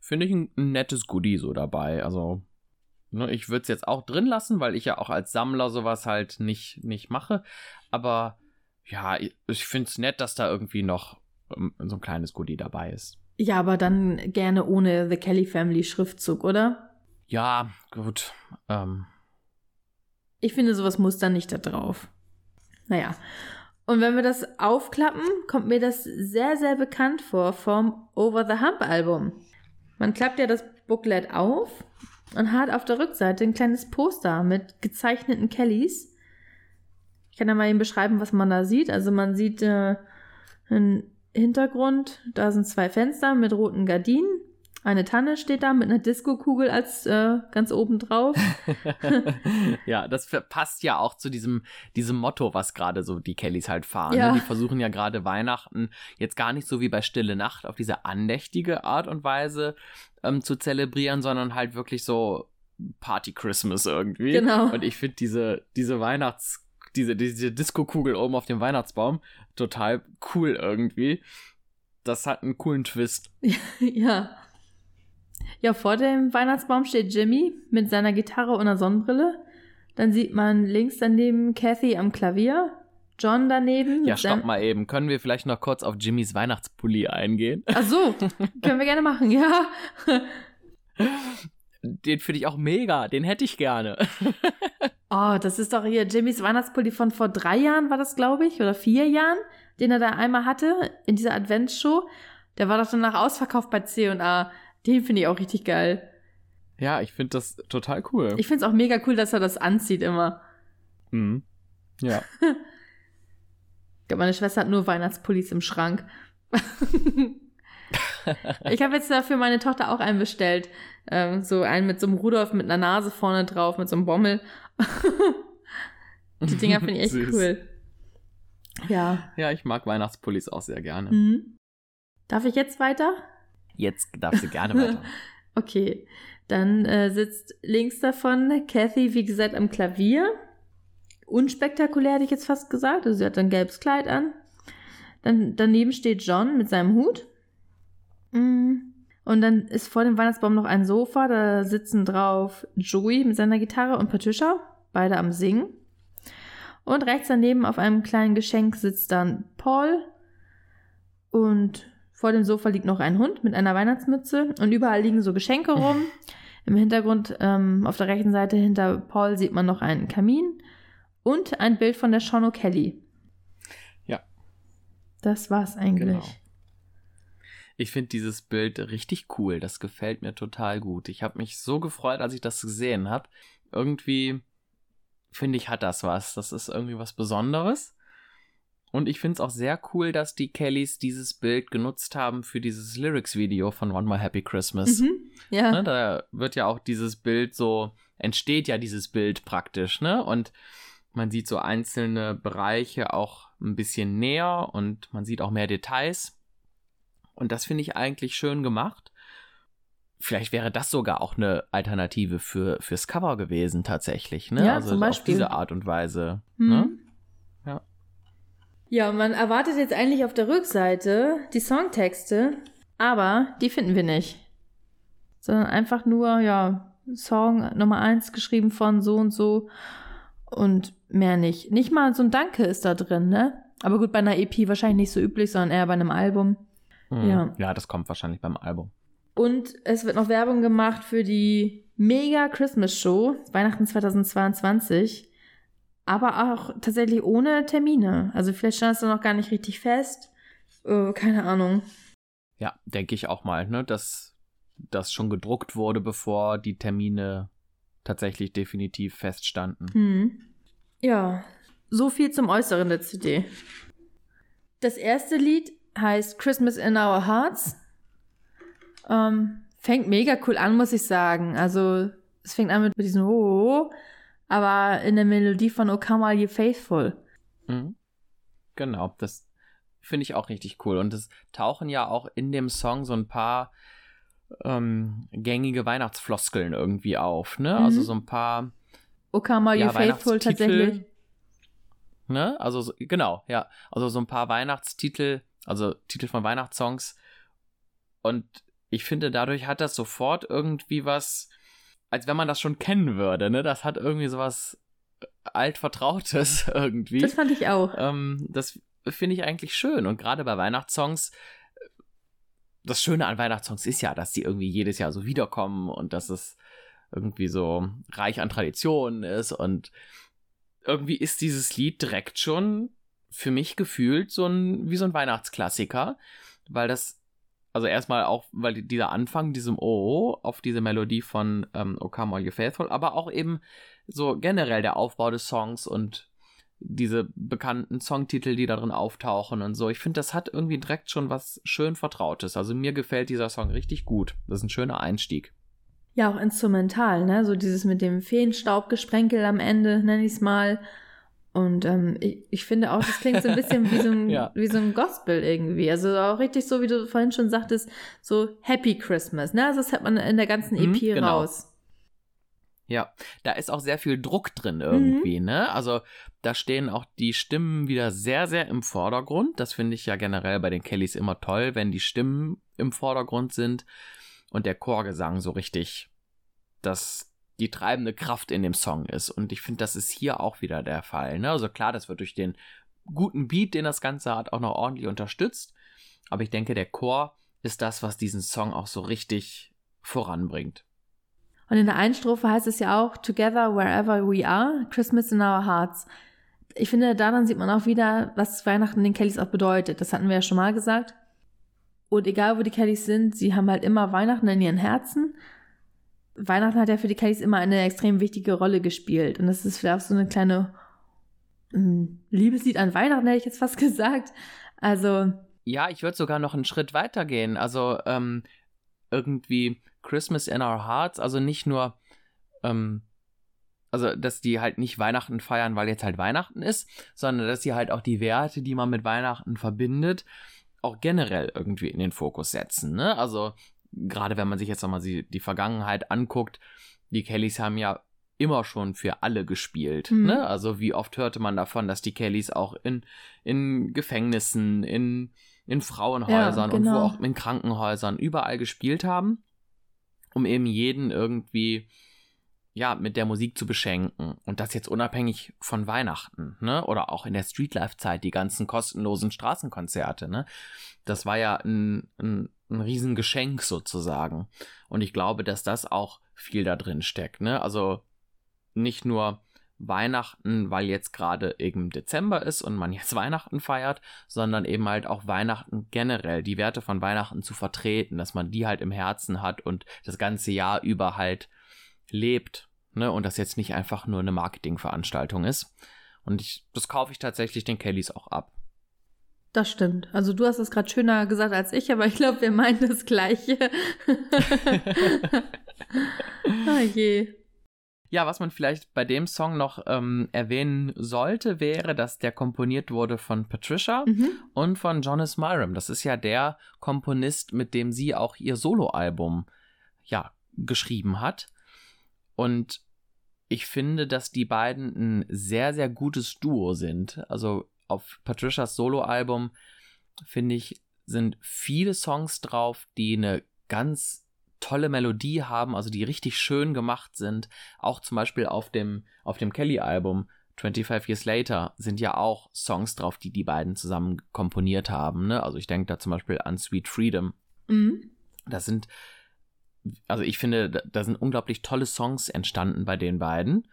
Finde ich ein, nettes Goodie so dabei. Also, ne, ich würde es jetzt auch drin lassen, weil ich ja auch als Sammler sowas halt nicht, nicht mache. Aber ja, ich, ich finde es nett, dass da irgendwie noch ähm, so ein kleines Goodie dabei ist. Ja, aber dann gerne ohne The Kelly Family Schriftzug, oder? Ja, gut. Ähm, Ich finde, sowas muss dann nicht da drauf. Naja. Und wenn wir das aufklappen, kommt mir das sehr, sehr bekannt vor vom Over the Hump Album. Man klappt ja das Booklet auf und hat auf der Rückseite ein kleines Poster mit gezeichneten Kellys. Ich kann ja mal eben beschreiben, was man da sieht. Also man sieht äh, einen Hintergrund, da sind zwei Fenster mit roten Gardinen. Eine Tanne steht da mit einer Disco-Kugel als äh, ganz oben drauf. ja, das passt ja auch zu diesem, diesem Motto, was gerade so die Kellys halt fahren. Ja. Ne? Die versuchen ja gerade Weihnachten jetzt gar nicht so wie bei Stille Nacht auf diese andächtige Art und Weise ähm, zu zelebrieren, sondern halt wirklich so Party Christmas irgendwie. Genau. Und ich finde diese, diese Weihnachts, diese, diese Disco-Kugel oben auf dem Weihnachtsbaum total cool irgendwie. Das hat einen coolen Twist. ja. Ja, vor dem Weihnachtsbaum steht Jimmy mit seiner Gitarre und einer Sonnenbrille. Dann sieht man links daneben Kathy am Klavier, John daneben. Ja, stopp mal eben. Können wir vielleicht noch kurz auf Jimmys Weihnachtspulli eingehen? Ach so, können wir gerne machen, ja. Den finde ich auch mega. Den hätte ich gerne. Oh, das ist doch hier Jimmys Weihnachtspulli von vor drei Jahren, war das, glaube ich, oder vier Jahren, den er da einmal hatte in dieser Adventsshow. Der war doch danach ausverkauft bei C&A. Den finde ich auch richtig geil. Ja, ich finde das total cool. Ich finde es auch mega cool, dass er das anzieht immer. Mhm. Ja. Ich glaube, meine Schwester hat nur Weihnachtspullis im Schrank. ich habe jetzt dafür meine Tochter auch einen bestellt. Ähm, so einen mit so einem Rudolf mit einer Nase vorne drauf, mit so einem Bommel. Die Dinger finde ich echt Süß. cool. Ja. Ja, ich mag Weihnachtspullis auch sehr gerne. Mhm. Darf ich jetzt weiter? Jetzt darfst du gerne weiter. Okay. Dann äh, sitzt links davon Kathy, wie gesagt, am Klavier. Unspektakulär hätte ich jetzt fast gesagt. Also sie hat ein gelbes Kleid an. Dann daneben steht John mit seinem Hut. Mm. Und dann ist vor dem Weihnachtsbaum noch ein Sofa. Da sitzen drauf Joey mit seiner Gitarre und Patricia, beide am Singen. Und rechts daneben auf einem kleinen Geschenk sitzt dann Paul. Und vor dem Sofa liegt noch ein Hund mit einer Weihnachtsmütze. Und überall liegen so Geschenke rum. Im Hintergrund, ähm, auf der rechten Seite hinter Paul, sieht man noch einen Kamin. Und ein Bild von der Sean O'Kelly. Ja. Das war's eigentlich. Genau. Ich finde dieses Bild richtig cool. Das gefällt mir total gut. Ich habe mich so gefreut, als ich das gesehen habe. Irgendwie finde ich, hat das was. Das ist irgendwie was Besonderes. Und ich finde es auch sehr cool, dass die Kellys dieses Bild genutzt haben für dieses Lyrics-Video von One More Happy Christmas. Mhm. Ja. Ne, da wird ja auch dieses Bild so, entsteht ja dieses Bild praktisch, ne? Und man sieht so einzelne Bereiche auch ein bisschen näher und man sieht auch mehr Details. Und das finde ich eigentlich schön gemacht. Vielleicht wäre das sogar auch eine Alternative für, fürs Cover gewesen, tatsächlich, ne? Ja, also zum auf Beispiel. diese Art und Weise. Mhm. Ne? Ja. Man erwartet jetzt eigentlich auf der Rückseite die Songtexte, aber die finden wir nicht. Sondern einfach nur, ja, Song Nummer eins geschrieben von so und so und mehr nicht. Nicht mal so ein Danke ist da drin, ne? Aber gut, bei einer EP wahrscheinlich nicht so üblich, sondern eher bei einem Album. Mhm. Ja. ja, das kommt wahrscheinlich beim Album. Und es wird noch Werbung gemacht für die Mega Christmas Show Weihnachten 2022. Aber auch tatsächlich ohne Termine. Also vielleicht stand es da noch gar nicht richtig fest. Äh, keine Ahnung. Ja, denke ich auch mal, ne, dass das schon gedruckt wurde, bevor die Termine tatsächlich definitiv feststanden. Hm. Ja, so viel zum Äußeren der CD. Das erste Lied heißt Christmas in Our Hearts. Ähm, fängt mega cool an, muss ich sagen. Also, es fängt an mit diesem Oh, aber in der Melodie von O Come All You Faithful. Mhm. Genau, das finde ich auch richtig cool. Und es tauchen ja auch in dem Song so ein paar ähm, gängige Weihnachtsfloskeln irgendwie auf, ne? Mhm. Also so ein paar O Come All You ja, Faithful Weihnachtstitel, tatsächlich. Ne? Also so, genau, ja. Also so ein paar Weihnachtstitel, also Titel von Weihnachtssongs. Und ich finde, dadurch hat das sofort irgendwie was, als wenn man das schon kennen würde, ne? Das hat irgendwie sowas altvertrautes irgendwie. Das fand ich auch. Ähm, das finde ich eigentlich schön. Und gerade bei Weihnachtssongs, das Schöne an Weihnachtssongs ist ja, dass die irgendwie jedes Jahr so wiederkommen und dass es irgendwie so reich an Traditionen ist. Und irgendwie ist dieses Lied direkt schon für mich gefühlt so ein, wie so ein Weihnachtsklassiker, weil das, also erstmal auch, weil die- dieser Anfang, diesem Oh, auf diese Melodie von ähm, O Come All You Faithful, aber auch eben so generell der Aufbau des Songs und diese bekannten Songtitel, die da drin auftauchen und so. Ich finde, das hat irgendwie direkt schon was schön Vertrautes. Also mir gefällt dieser Song richtig gut. Das ist ein schöner Einstieg. Ja, auch instrumental, ne? So dieses mit dem Feenstaubgesprenkel am Ende, nenne ich es mal. Und ähm, ich, ich finde auch, das klingt so ein bisschen wie so ein, Ja. wie so ein Gospel irgendwie. Also auch richtig so, wie du vorhin schon sagtest, so Happy Christmas, ne? Also das hat man in der ganzen Mhm, EP genau. raus. Ja, da ist auch sehr viel Druck drin irgendwie, mhm. ne? Also da stehen auch die Stimmen wieder sehr, sehr im Vordergrund. Das finde ich ja generell bei den Kellys immer toll, wenn die Stimmen im Vordergrund sind und der Chorgesang so richtig das die treibende Kraft in dem Song ist. Und ich finde, das ist hier auch wieder der Fall. Ne? Also klar, das wird durch den guten Beat, den das Ganze hat, auch noch ordentlich unterstützt. Aber ich denke, der Chor ist das, was diesen Song auch so richtig voranbringt. Und in der einen Strophe heißt es ja auch, Together wherever we are, Christmas in our hearts. Ich finde, daran sieht man auch wieder, was Weihnachten den Kellys auch bedeutet. Das hatten wir ja schon mal gesagt. Und egal, wo die Kellys sind, sie haben halt immer Weihnachten in ihren Herzen. Weihnachten hat ja für die Kellys immer eine extrem wichtige Rolle gespielt. Und das ist vielleicht so eine kleine hm, Liebeslied an Weihnachten, hätte ich jetzt fast gesagt. Also. Ja, ich würde sogar noch einen Schritt weiter gehen. Also, ähm, irgendwie Christmas in Our Hearts, also nicht nur, ähm, also dass die halt nicht Weihnachten feiern, weil jetzt halt Weihnachten ist, sondern dass sie halt auch die Werte, die man mit Weihnachten verbindet, auch generell irgendwie in den Fokus setzen. Ne? Also gerade wenn man sich jetzt nochmal die, die Vergangenheit anguckt, die Kellys haben ja immer schon für alle gespielt. Mhm. Ne? Also wie oft hörte man davon, dass die Kellys auch in, in Gefängnissen, in, in Frauenhäusern ja, genau. und wo genau. auch in Krankenhäusern überall gespielt haben um eben jeden irgendwie ja, mit der Musik zu beschenken. Und das jetzt unabhängig von Weihnachten, ne? Oder auch in der Streetlife-Zeit, die ganzen kostenlosen Straßenkonzerte, ne? Das war ja ein, ein, ein Riesengeschenk sozusagen. Und ich glaube, dass das auch viel da drin steckt, ne? Also nicht nur Weihnachten, weil jetzt gerade eben Dezember ist und man jetzt Weihnachten feiert, sondern eben halt auch Weihnachten generell, die Werte von Weihnachten zu vertreten, dass man die halt im Herzen hat und das ganze Jahr über halt lebt, ne, und das jetzt nicht einfach nur eine Marketingveranstaltung ist. Und ich, das kaufe ich tatsächlich den Kellys auch ab. Das stimmt. Also du hast es gerade schöner gesagt als ich, aber ich glaube, wir meinen das Gleiche. oh je. Ja, was man vielleicht bei dem Song noch ähm, erwähnen sollte, wäre, dass der komponiert wurde von Patricia mhm. und von Jonas Myram. Das ist ja der Komponist, mit dem sie auch ihr Soloalbum ja geschrieben hat. Und ich finde, dass die beiden ein sehr, sehr gutes Duo sind. Also auf Patricias Soloalbum, finde ich, sind viele Songs drauf, die eine ganz tolle Melodie haben, also die richtig schön gemacht sind. Auch zum Beispiel auf dem, auf dem Kelly-Album 25 Years Later sind ja auch Songs drauf, die die beiden zusammen komponiert haben. Ne? Also ich denke da zum Beispiel an Sweet Freedom. Mhm. Das sind, also ich finde, da sind unglaublich tolle Songs entstanden bei den beiden.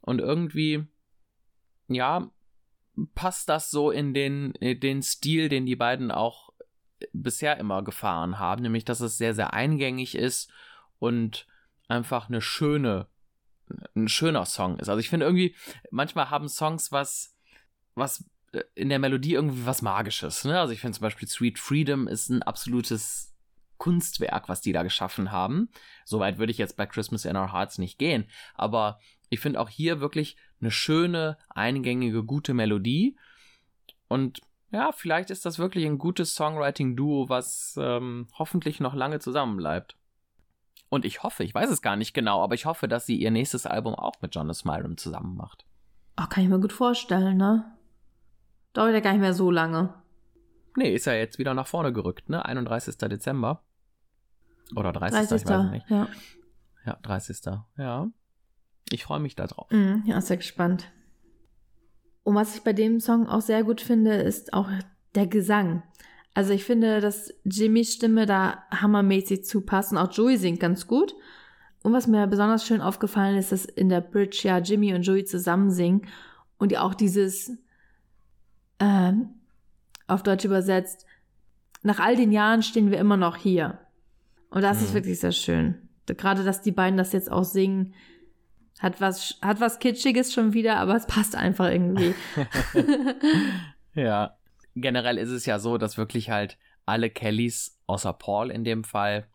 Und irgendwie, ja, passt das so in den, in den Stil, den die beiden auch bisher immer gefahren haben, nämlich dass es sehr, sehr eingängig ist und einfach eine schöne, ein schöner Song ist. Also ich finde irgendwie, manchmal haben Songs was, was äh, in der Melodie irgendwie was Magisches. Ne? Also ich finde zum Beispiel Sweet Freedom ist ein absolutes Kunstwerk, was die da geschaffen haben. Soweit würde ich jetzt bei Christmas in Our Hearts nicht gehen. Aber ich finde auch hier wirklich eine schöne, eingängige, gute Melodie. Und ja, vielleicht ist das wirklich ein gutes Songwriting-Duo, was ähm, hoffentlich noch lange zusammenbleibt. Und ich hoffe, ich weiß es gar nicht genau, aber ich hoffe, dass sie ihr nächstes Album auch mit Jonas Myram zusammen macht. Ach, kann ich mir gut vorstellen, ne? Dauert ja gar nicht mehr so lange. Nee, ist ja jetzt wieder nach vorne gerückt, ne? 31. Dezember. Oder 30. 30. Ich weiß nicht. Ja. ja, 30. Ja. Ich freue mich da drauf. Mhm, ja, sehr gespannt. Und was ich bei dem Song auch sehr gut finde, ist auch der Gesang. Also ich finde, dass Jimmys Stimme da hammermäßig zupasst und auch Joey singt ganz gut. Und was mir besonders schön aufgefallen ist, dass in der Bridge ja Jimmy und Joey zusammen singen und die auch dieses, äh, auf Deutsch übersetzt, nach all den Jahren stehen wir immer noch hier. Und das mhm. ist wirklich sehr schön. Gerade, dass die beiden das jetzt auch singen, hat was, hat was Kitschiges schon wieder, aber es passt einfach irgendwie. ja. Generell ist es ja so, dass wirklich halt alle Kellys, außer Paul in dem Fall,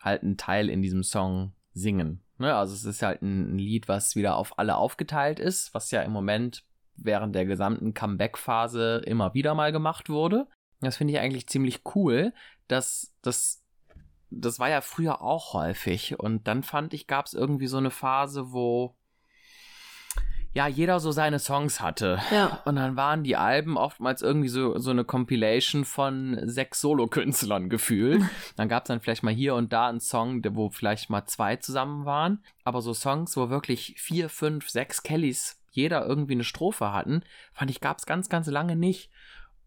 halt einen Teil in diesem Song singen. Ne? Also es ist halt ein Lied, was wieder auf alle aufgeteilt ist, was ja im Moment während der gesamten Comeback-Phase immer wieder mal gemacht wurde. Das finde ich eigentlich ziemlich cool, dass das das war ja früher auch häufig. Und dann fand ich, gab es irgendwie so eine Phase, wo ja, jeder so seine Songs hatte. Ja. Und dann waren die Alben oftmals irgendwie so, so eine Compilation von sechs Solokünstlern gefühlt. dann gab es dann vielleicht mal hier und da einen Song, wo vielleicht mal zwei zusammen waren. Aber so Songs, wo wirklich vier, fünf, sechs Kellys jeder irgendwie eine Strophe hatten, fand ich, gab es ganz, ganz lange nicht.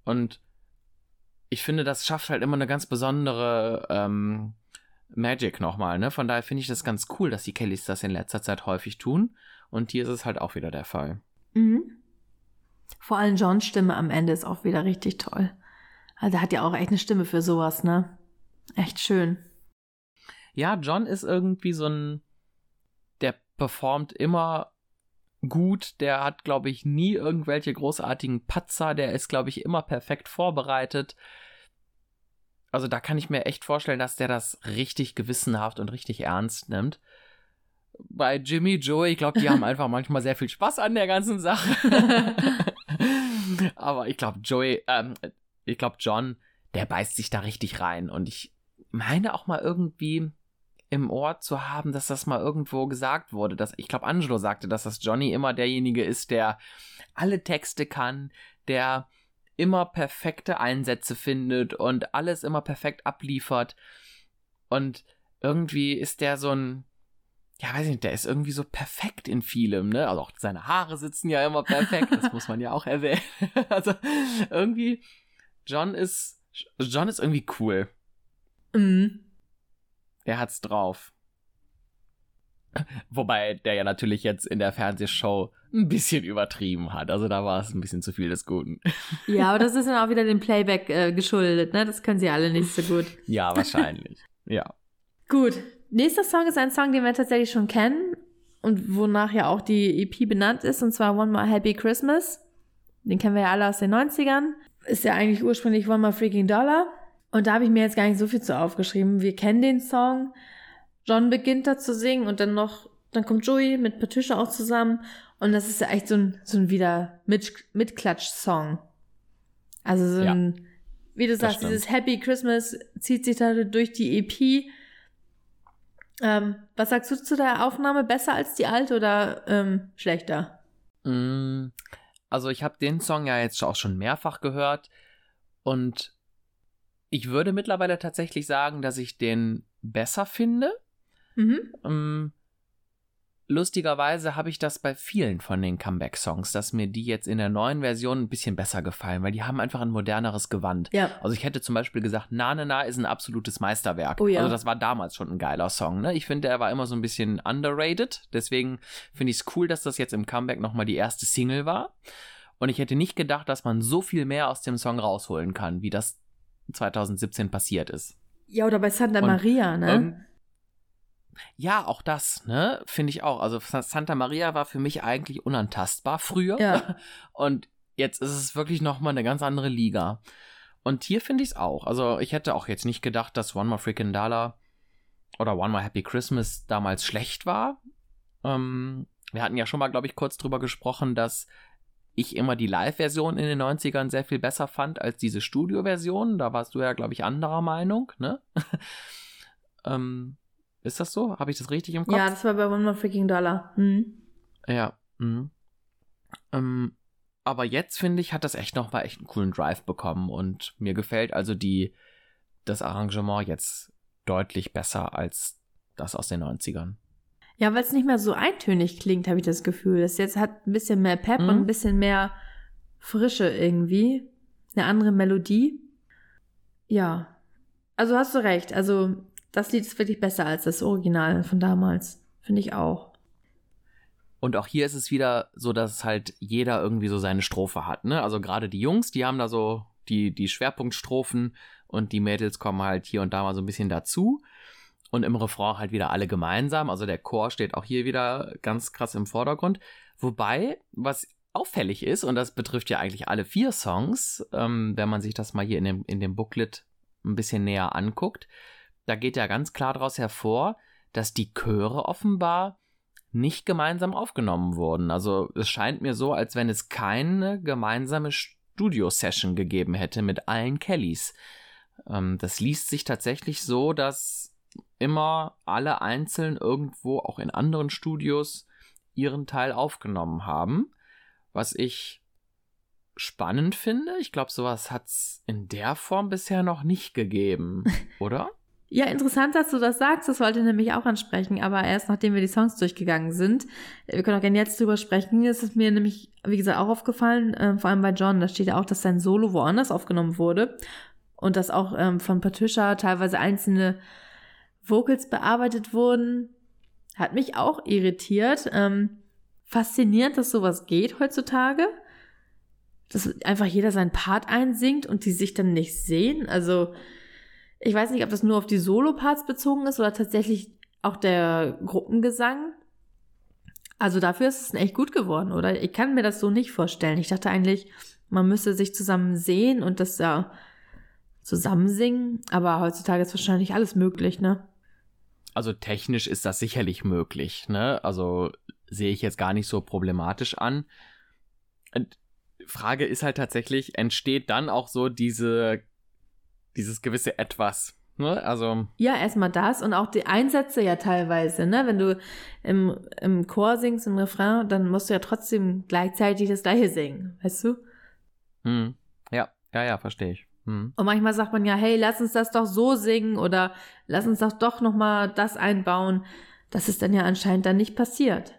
Und ich finde, das schafft halt immer eine ganz besondere ähm, Magic nochmal, ne? Von daher finde ich das ganz cool, dass die Kellys das in letzter Zeit häufig tun. Und hier ist es halt auch wieder der Fall. Mhm. Vor allem Johns Stimme am Ende ist auch wieder richtig toll. Also er hat ja auch echt eine Stimme für sowas, ne? Echt schön. Ja, John ist irgendwie so ein, der performt immer gut, der hat, glaube ich, nie irgendwelche großartigen Patzer, der ist, glaube ich, immer perfekt vorbereitet. Also da kann ich mir echt vorstellen, dass der das richtig gewissenhaft und richtig ernst nimmt bei Jimmy Joe, ich glaube, die haben einfach manchmal sehr viel Spaß an der ganzen Sache. Aber ich glaube, Joey, ähm, ich glaube, John, der beißt sich da richtig rein. Und ich meine auch mal irgendwie im Ohr zu haben, dass das mal irgendwo gesagt wurde. Dass, ich glaube, Angelo sagte, dass das Johnny immer derjenige ist, der alle Texte kann, der immer perfekte Einsätze findet und alles immer perfekt abliefert. Und irgendwie ist der so ein, ja, weiß ich nicht, der ist irgendwie so perfekt in vielem, ne? Also auch seine Haare sitzen ja immer perfekt, das muss man ja auch erwähnen. also irgendwie, John ist, John ist irgendwie cool. Mhm. Der hat's drauf. Wobei der ja natürlich jetzt in der Fernsehshow ein bisschen übertrieben hat. Also da war es ein bisschen zu viel des Guten. Ja, aber das ist dann auch wieder dem Playback äh, geschuldet, ne? Das können sie alle nicht so gut. ja, wahrscheinlich. ja. Gut, Nächster Song ist ein Song, den wir tatsächlich schon kennen und wonach ja auch die EP benannt ist, und zwar One More Happy Christmas. Den kennen wir ja alle aus den 90ern. Ist ja eigentlich ursprünglich One More Freaking Dollar. Und da habe ich mir jetzt gar nicht so viel zu aufgeschrieben. Wir kennen den Song. John beginnt da zu singen und dann noch, dann kommt Joey mit Patricia auch zusammen. Und das ist ja echt so ein, so ein wieder mit, Mitklatsch-Song. Also so ein, ja, wie du sagst, dieses Happy Christmas zieht sich da durch die EP. Ähm, was sagst du zu der Aufnahme? Besser als die alte oder ähm, schlechter? Mm, also ich habe den Song ja jetzt auch schon mehrfach gehört und ich würde mittlerweile tatsächlich sagen, dass ich den besser finde. Mhm. Ähm, lustigerweise habe ich das bei vielen von den Comeback-Songs, dass mir die jetzt in der neuen Version ein bisschen besser gefallen, weil die haben einfach ein moderneres Gewand. Ja. Also ich hätte zum Beispiel gesagt, Na Na Na ist ein absolutes Meisterwerk. Oh ja. Also das war damals schon ein geiler Song. Ne? Ich finde, er war immer so ein bisschen underrated. Deswegen finde ich es cool, dass das jetzt im Comeback nochmal die erste Single war. Und ich hätte nicht gedacht, dass man so viel mehr aus dem Song rausholen kann, wie das 2017 passiert ist. Ja, oder bei Santa Maria, ne? Ähm, ja, auch das, ne, finde ich auch. Also Santa Maria war für mich eigentlich unantastbar früher. Ja. Und jetzt ist es wirklich nochmal eine ganz andere Liga. Und hier finde ich es auch. Also ich hätte auch jetzt nicht gedacht, dass One More Freaking Dollar oder One More Happy Christmas damals schlecht war. Ähm, wir hatten ja schon mal, glaube ich, kurz drüber gesprochen, dass ich immer die Live-Version in den 90ern sehr viel besser fand als diese Studio-Version. Da warst du ja, glaube ich, anderer Meinung, ne? ähm, ist das so? Habe ich das richtig im Kopf? Ja, das war bei One More Freaking Dollar. Mhm. Ja. Mhm. Ähm, aber jetzt finde ich, hat das echt noch mal echt einen coolen Drive bekommen und mir gefällt also die das Arrangement jetzt deutlich besser als das aus den 90ern. Ja, weil es nicht mehr so eintönig klingt, habe ich das Gefühl. Es jetzt hat ein bisschen mehr Pep mhm. und ein bisschen mehr Frische irgendwie. Eine andere Melodie. Ja. Also hast du recht. Also das Lied ist wirklich besser als das Original von damals. Finde ich auch. Und auch hier ist es wieder so, dass halt jeder irgendwie so seine Strophe hat, ne? Also gerade die Jungs, die haben da so die, die Schwerpunktstrophen und die Mädels kommen halt hier und da mal so ein bisschen dazu. Und im Refrain halt wieder alle gemeinsam. Also der Chor steht auch hier wieder ganz krass im Vordergrund. Wobei, was auffällig ist, und das betrifft ja eigentlich alle vier Songs, ähm, wenn man sich das mal hier in dem, in dem Booklet ein bisschen näher anguckt, da geht ja ganz klar daraus hervor, dass die Chöre offenbar nicht gemeinsam aufgenommen wurden. Also es scheint mir so, als wenn es keine gemeinsame Studio-Session gegeben hätte mit allen Kellys. Ähm, das liest sich tatsächlich so, dass immer alle einzeln irgendwo, auch in anderen Studios, ihren Teil aufgenommen haben, was ich spannend finde. Ich glaube, sowas hat es in der Form bisher noch nicht gegeben, oder? Ja, interessant, dass du das sagst. Das wollte ich nämlich auch ansprechen, aber erst nachdem wir die Songs durchgegangen sind. Wir können auch gerne jetzt drüber sprechen. Es ist mir nämlich, wie gesagt, auch aufgefallen, äh, vor allem bei John. Da steht ja auch, dass sein Solo woanders aufgenommen wurde und dass auch ähm, von Patricia teilweise einzelne Vocals bearbeitet wurden. Hat mich auch irritiert. Ähm, faszinierend, dass sowas geht heutzutage. Dass einfach jeder seinen Part einsingt und die sich dann nicht sehen. Also, ich weiß nicht, ob das nur auf die Solo-Parts bezogen ist oder tatsächlich auch der Gruppengesang. Also dafür ist es echt gut geworden, oder? Ich kann mir das so nicht vorstellen. Ich dachte eigentlich, man müsste sich zusammen sehen und das ja zusammen singen, aber heutzutage ist wahrscheinlich alles möglich, ne? Also technisch ist das sicherlich möglich, ne? Also sehe ich jetzt gar nicht so problematisch an. Und Frage ist halt tatsächlich, entsteht dann auch so diese dieses gewisse Etwas. Ne? Also. Ja, erstmal das und auch die Einsätze ja teilweise, ne? Wenn du im, im Chor singst, im Refrain, dann musst du ja trotzdem gleichzeitig das gleiche singen, weißt du? Hm. Ja, ja, ja, verstehe ich. Hm. Und manchmal sagt man ja, hey, lass uns das doch so singen oder lass uns doch doch nochmal das einbauen. Das ist dann ja anscheinend dann nicht passiert.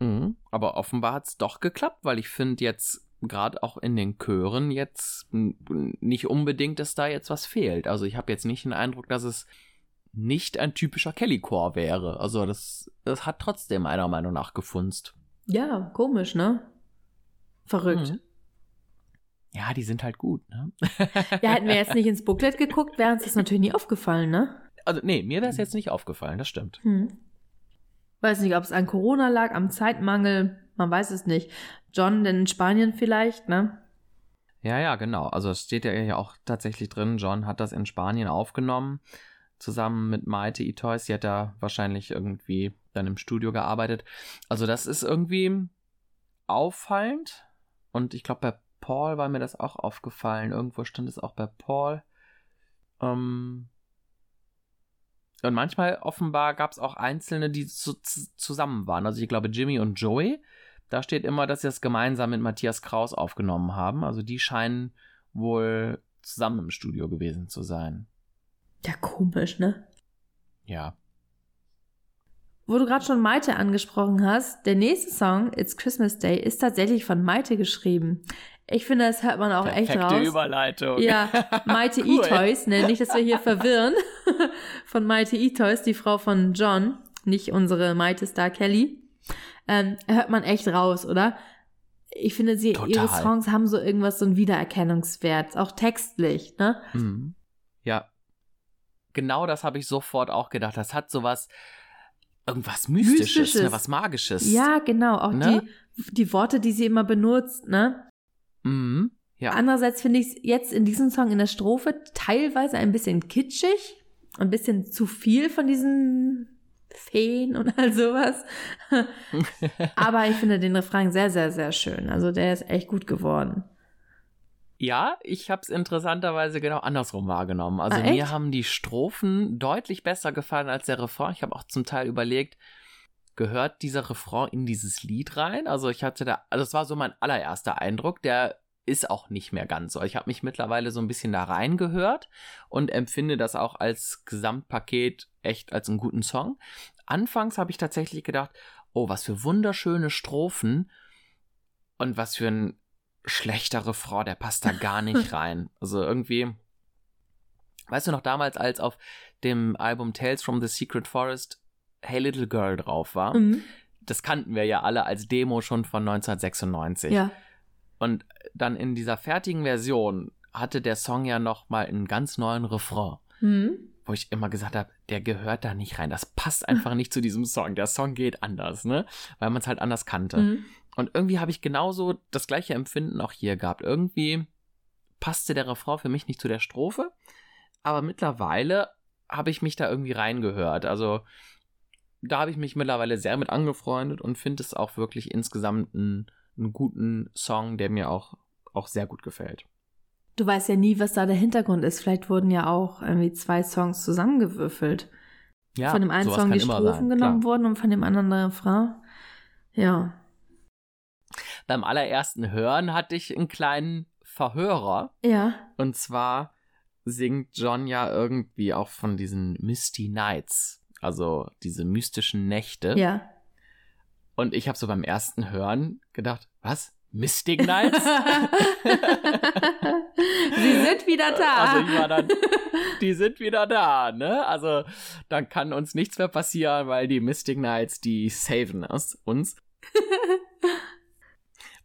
Mhm. Aber offenbar hat es doch geklappt, weil ich finde jetzt gerade auch in den Chören jetzt nicht unbedingt, dass da jetzt was fehlt. Also ich habe jetzt nicht den Eindruck, dass es nicht ein typischer Kelly-Chor wäre. Also das, das hat trotzdem meiner Meinung nach gefunzt. Ja, komisch, ne? Verrückt. Mhm. Ja, die sind halt gut, ne? ja, hätten wir jetzt nicht ins Booklet geguckt, wäre uns das natürlich nie aufgefallen, ne? Also, nee, mir wäre es jetzt nicht aufgefallen, das stimmt. Hm. Weiß nicht, ob es an Corona lag, am Zeitmangel, man weiß es nicht. John denn in Spanien vielleicht, ne? Ja, ja, genau. Also es steht ja auch tatsächlich drin, John hat das in Spanien aufgenommen, zusammen mit Maite Itois. Sie hat da wahrscheinlich irgendwie dann im Studio gearbeitet. Also das ist irgendwie auffallend. Und ich glaube, bei Paul war mir das auch aufgefallen. Irgendwo stand es auch bei Paul. Ähm und manchmal offenbar gab es auch Einzelne, die zu zusammen waren. Also ich glaube, Jimmy und Joey da steht immer, dass sie das gemeinsam mit Matthias Kraus aufgenommen haben. Also die scheinen wohl zusammen im Studio gewesen zu sein. Ja, komisch, ne? Ja. Wo du gerade schon Maite angesprochen hast, der nächste Song, It's Christmas Day, ist tatsächlich von Maite geschrieben. Ich finde, das hört man auch Perfekte echt raus. Überleitung. Ja, Maite cool. E-Toys, ne? Nicht, dass wir hier verwirren. von Maite E-Toys, die Frau von John, nicht unsere Maite Star Kelly ähm, hört man echt raus, oder? Ich finde, sie, Total. ihre Songs haben so irgendwas, so einen Wiedererkennungswert, auch textlich, ne? Mhm. Ja. Genau das habe ich sofort auch gedacht. Das hat sowas, irgendwas Mystisches, Mystisches. Ne, was Magisches. Ja, genau. Auch ne? die, die Worte, die sie immer benutzt, ne? Mhm. Ja. Andererseits finde ich es jetzt in diesem Song in der Strophe teilweise ein bisschen kitschig, ein bisschen zu viel von diesen Feen und all sowas. Aber ich finde den Refrain sehr, sehr, sehr schön. Also der ist echt gut geworden. Ja, ich habe es interessanterweise genau andersrum wahrgenommen. Also ah, mir haben die Strophen deutlich besser gefallen als der Refrain. Ich habe auch zum Teil überlegt, gehört dieser Refrain in dieses Lied rein? Also ich hatte da, also es war so mein allererster Eindruck. Der ist auch nicht mehr ganz so. Ich habe mich mittlerweile so ein bisschen da reingehört und empfinde das auch als Gesamtpaket echt als einen guten Song. Anfangs habe ich tatsächlich gedacht, oh, was für wunderschöne Strophen und was für ein schlechter Refrain, der passt da gar nicht rein. Also irgendwie, weißt du noch damals, als auf dem Album Tales from the Secret Forest Hey Little Girl drauf war? Mhm. Das kannten wir ja alle als Demo schon von 1996. Ja. Und dann in dieser fertigen Version hatte der Song ja noch mal einen ganz neuen Refrain. Mhm. Wo ich immer gesagt habe, der gehört da nicht rein. Das passt einfach nicht zu diesem Song. Der Song geht anders, ne? Weil man es halt anders kannte. Mhm. Und irgendwie habe ich genauso das gleiche Empfinden auch hier gehabt. Irgendwie passte der Refrain für mich nicht zu der Strophe. Aber mittlerweile habe ich mich da irgendwie reingehört. Also da habe ich mich mittlerweile sehr mit angefreundet und finde es auch wirklich insgesamt ein einen guten Song, der mir auch, auch sehr gut gefällt. Du weißt ja nie, was da der Hintergrund ist. Vielleicht wurden ja auch irgendwie zwei Songs zusammengewürfelt. Ja, von dem einen Song die Strophen sein, genommen klar. wurden und von dem anderen der Refrain. Ja. Beim allerersten Hören hatte ich einen kleinen Verhörer. Ja. Und zwar singt John ja irgendwie auch von diesen Misty Nights, also diese mystischen Nächte. Ja. Und ich habe so beim ersten Hören gedacht, was? Mystic Nights? Sie sind wieder da. Also ich war dann, die sind wieder da, ne? Also dann kann uns nichts mehr passieren, weil die Mystic Knights, die saven uns.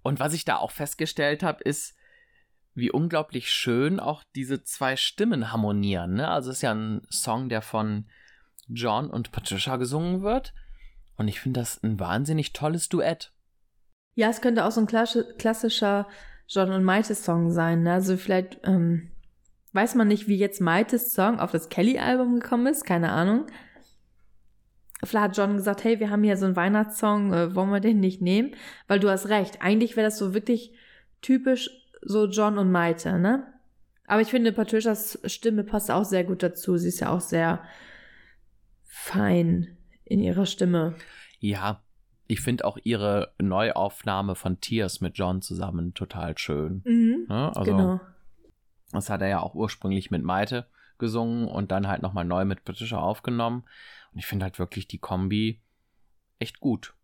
Und was ich da auch festgestellt habe, ist, wie unglaublich schön auch diese zwei Stimmen harmonieren. Ne? Also es ist ja ein Song, der von John und Patricia gesungen wird. Und ich finde das ein wahnsinnig tolles Duett. Ja, es könnte auch so ein klassischer John und Maites Song sein. Ne? Also vielleicht ähm, weiß man nicht, wie jetzt Maites Song auf das Kelly-Album gekommen ist. Keine Ahnung. Vielleicht hat John gesagt, hey, wir haben hier so einen Weihnachtssong, äh, wollen wir den nicht nehmen? Weil du hast recht. Eigentlich wäre das so wirklich typisch so John und Maite, ne? Aber ich finde, Patricias Stimme passt auch sehr gut dazu. Sie ist ja auch sehr fein in ihrer Stimme. Ja, ich finde auch ihre Neuaufnahme von Tears mit John zusammen total schön. Mhm, ja, also, genau. Das hat er ja auch ursprünglich mit Maite gesungen und dann halt nochmal neu mit Patricia aufgenommen. Und ich finde halt wirklich die Kombi echt gut.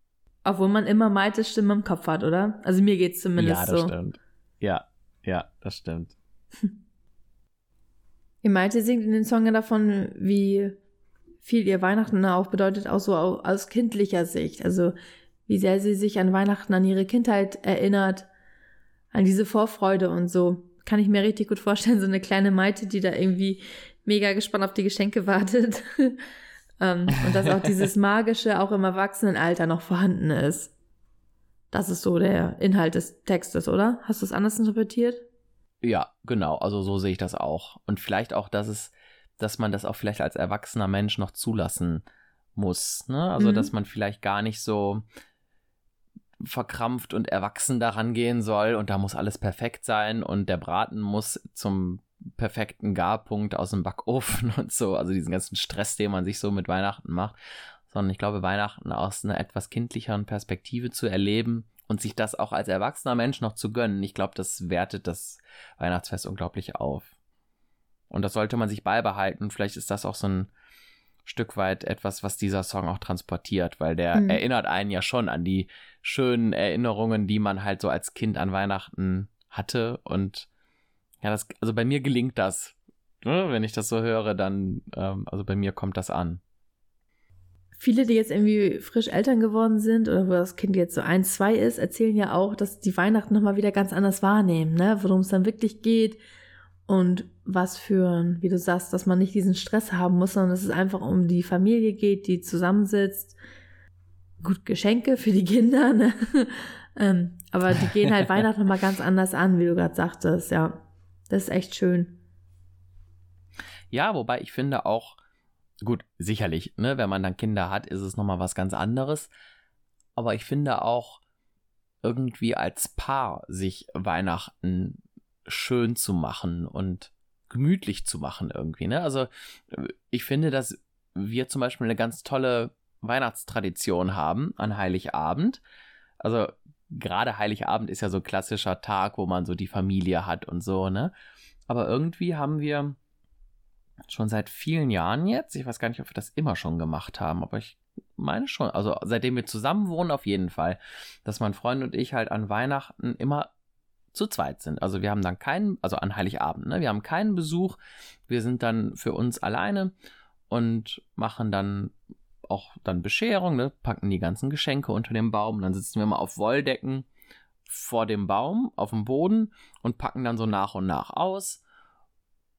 Obwohl man immer Maites Stimme im Kopf hat, oder? Also mir geht's zumindest so. Ja, das so. stimmt. Ja, ja, das stimmt. Ihr Maite singt in den Song ja davon, wie viel ihr Weihnachten auch bedeutet, auch so aus kindlicher Sicht. Also wie sehr sie sich an Weihnachten, an ihre Kindheit erinnert, an diese Vorfreude und so. Kann ich mir richtig gut vorstellen, so eine kleine Maite, die da irgendwie mega gespannt auf die Geschenke wartet. ähm, und dass auch dieses Magische auch im Erwachsenenalter noch vorhanden ist. Das ist so der Inhalt des Textes, oder? Hast du es anders interpretiert? Ja, genau. Also so sehe ich das auch. Und vielleicht auch, dass es, dass man das auch vielleicht als erwachsener Mensch noch zulassen muss. Ne? Also, mhm. dass man vielleicht gar nicht so verkrampft und erwachsen daran gehen soll und da muss alles perfekt sein und der Braten muss zum perfekten Garpunkt aus dem Backofen und so, also diesen ganzen Stress, den man sich so mit Weihnachten macht, sondern ich glaube, Weihnachten aus einer etwas kindlicheren Perspektive zu erleben und sich das auch als erwachsener Mensch noch zu gönnen, ich glaube, das wertet das Weihnachtsfest unglaublich auf. Und das sollte man sich beibehalten. Vielleicht ist das auch so ein Stück weit etwas, was dieser Song auch transportiert, weil der mhm. erinnert einen ja schon an die schönen Erinnerungen, die man halt so als Kind an Weihnachten hatte. Und ja, das, also bei mir gelingt das. Ne? Wenn ich das so höre, dann, ähm, also bei mir kommt das an viele, die jetzt irgendwie frisch Eltern geworden sind oder wo das Kind jetzt so ein, zwei ist, erzählen ja auch, dass die Weihnachten nochmal wieder ganz anders wahrnehmen, ne? worum es dann wirklich geht und was für, wie du sagst, dass man nicht diesen Stress haben muss, sondern dass es einfach um die Familie geht, die zusammensitzt. Gut, Geschenke für die Kinder, ne? ähm, aber die gehen halt Weihnachten nochmal ganz anders an, wie du gerade sagtest, ja. Das ist echt schön. Ja, wobei ich finde auch, Gut, sicherlich, ne, wenn man dann Kinder hat, ist es nochmal was ganz anderes. Aber ich finde auch, irgendwie als Paar sich Weihnachten schön zu machen und gemütlich zu machen irgendwie, ne? Also ich finde, dass wir zum Beispiel eine ganz tolle Weihnachtstradition haben an Heiligabend. Also gerade Heiligabend ist ja so ein klassischer Tag, wo man so die Familie hat und so, ne? Aber irgendwie haben wir schon seit vielen Jahren jetzt. Ich weiß gar nicht, ob wir das immer schon gemacht haben, aber ich meine schon. Also seitdem wir zusammen wohnen, auf jeden Fall, dass mein Freund und ich halt an Weihnachten immer zu zweit sind. Also wir haben dann keinen, also an Heiligabend, ne? Wir haben keinen Besuch. Wir sind dann für uns alleine und machen dann auch dann Bescherung, ne? Packen die ganzen Geschenke unter dem Baum. Dann sitzen wir mal auf Wolldecken vor dem Baum auf dem Boden und packen dann so nach und nach aus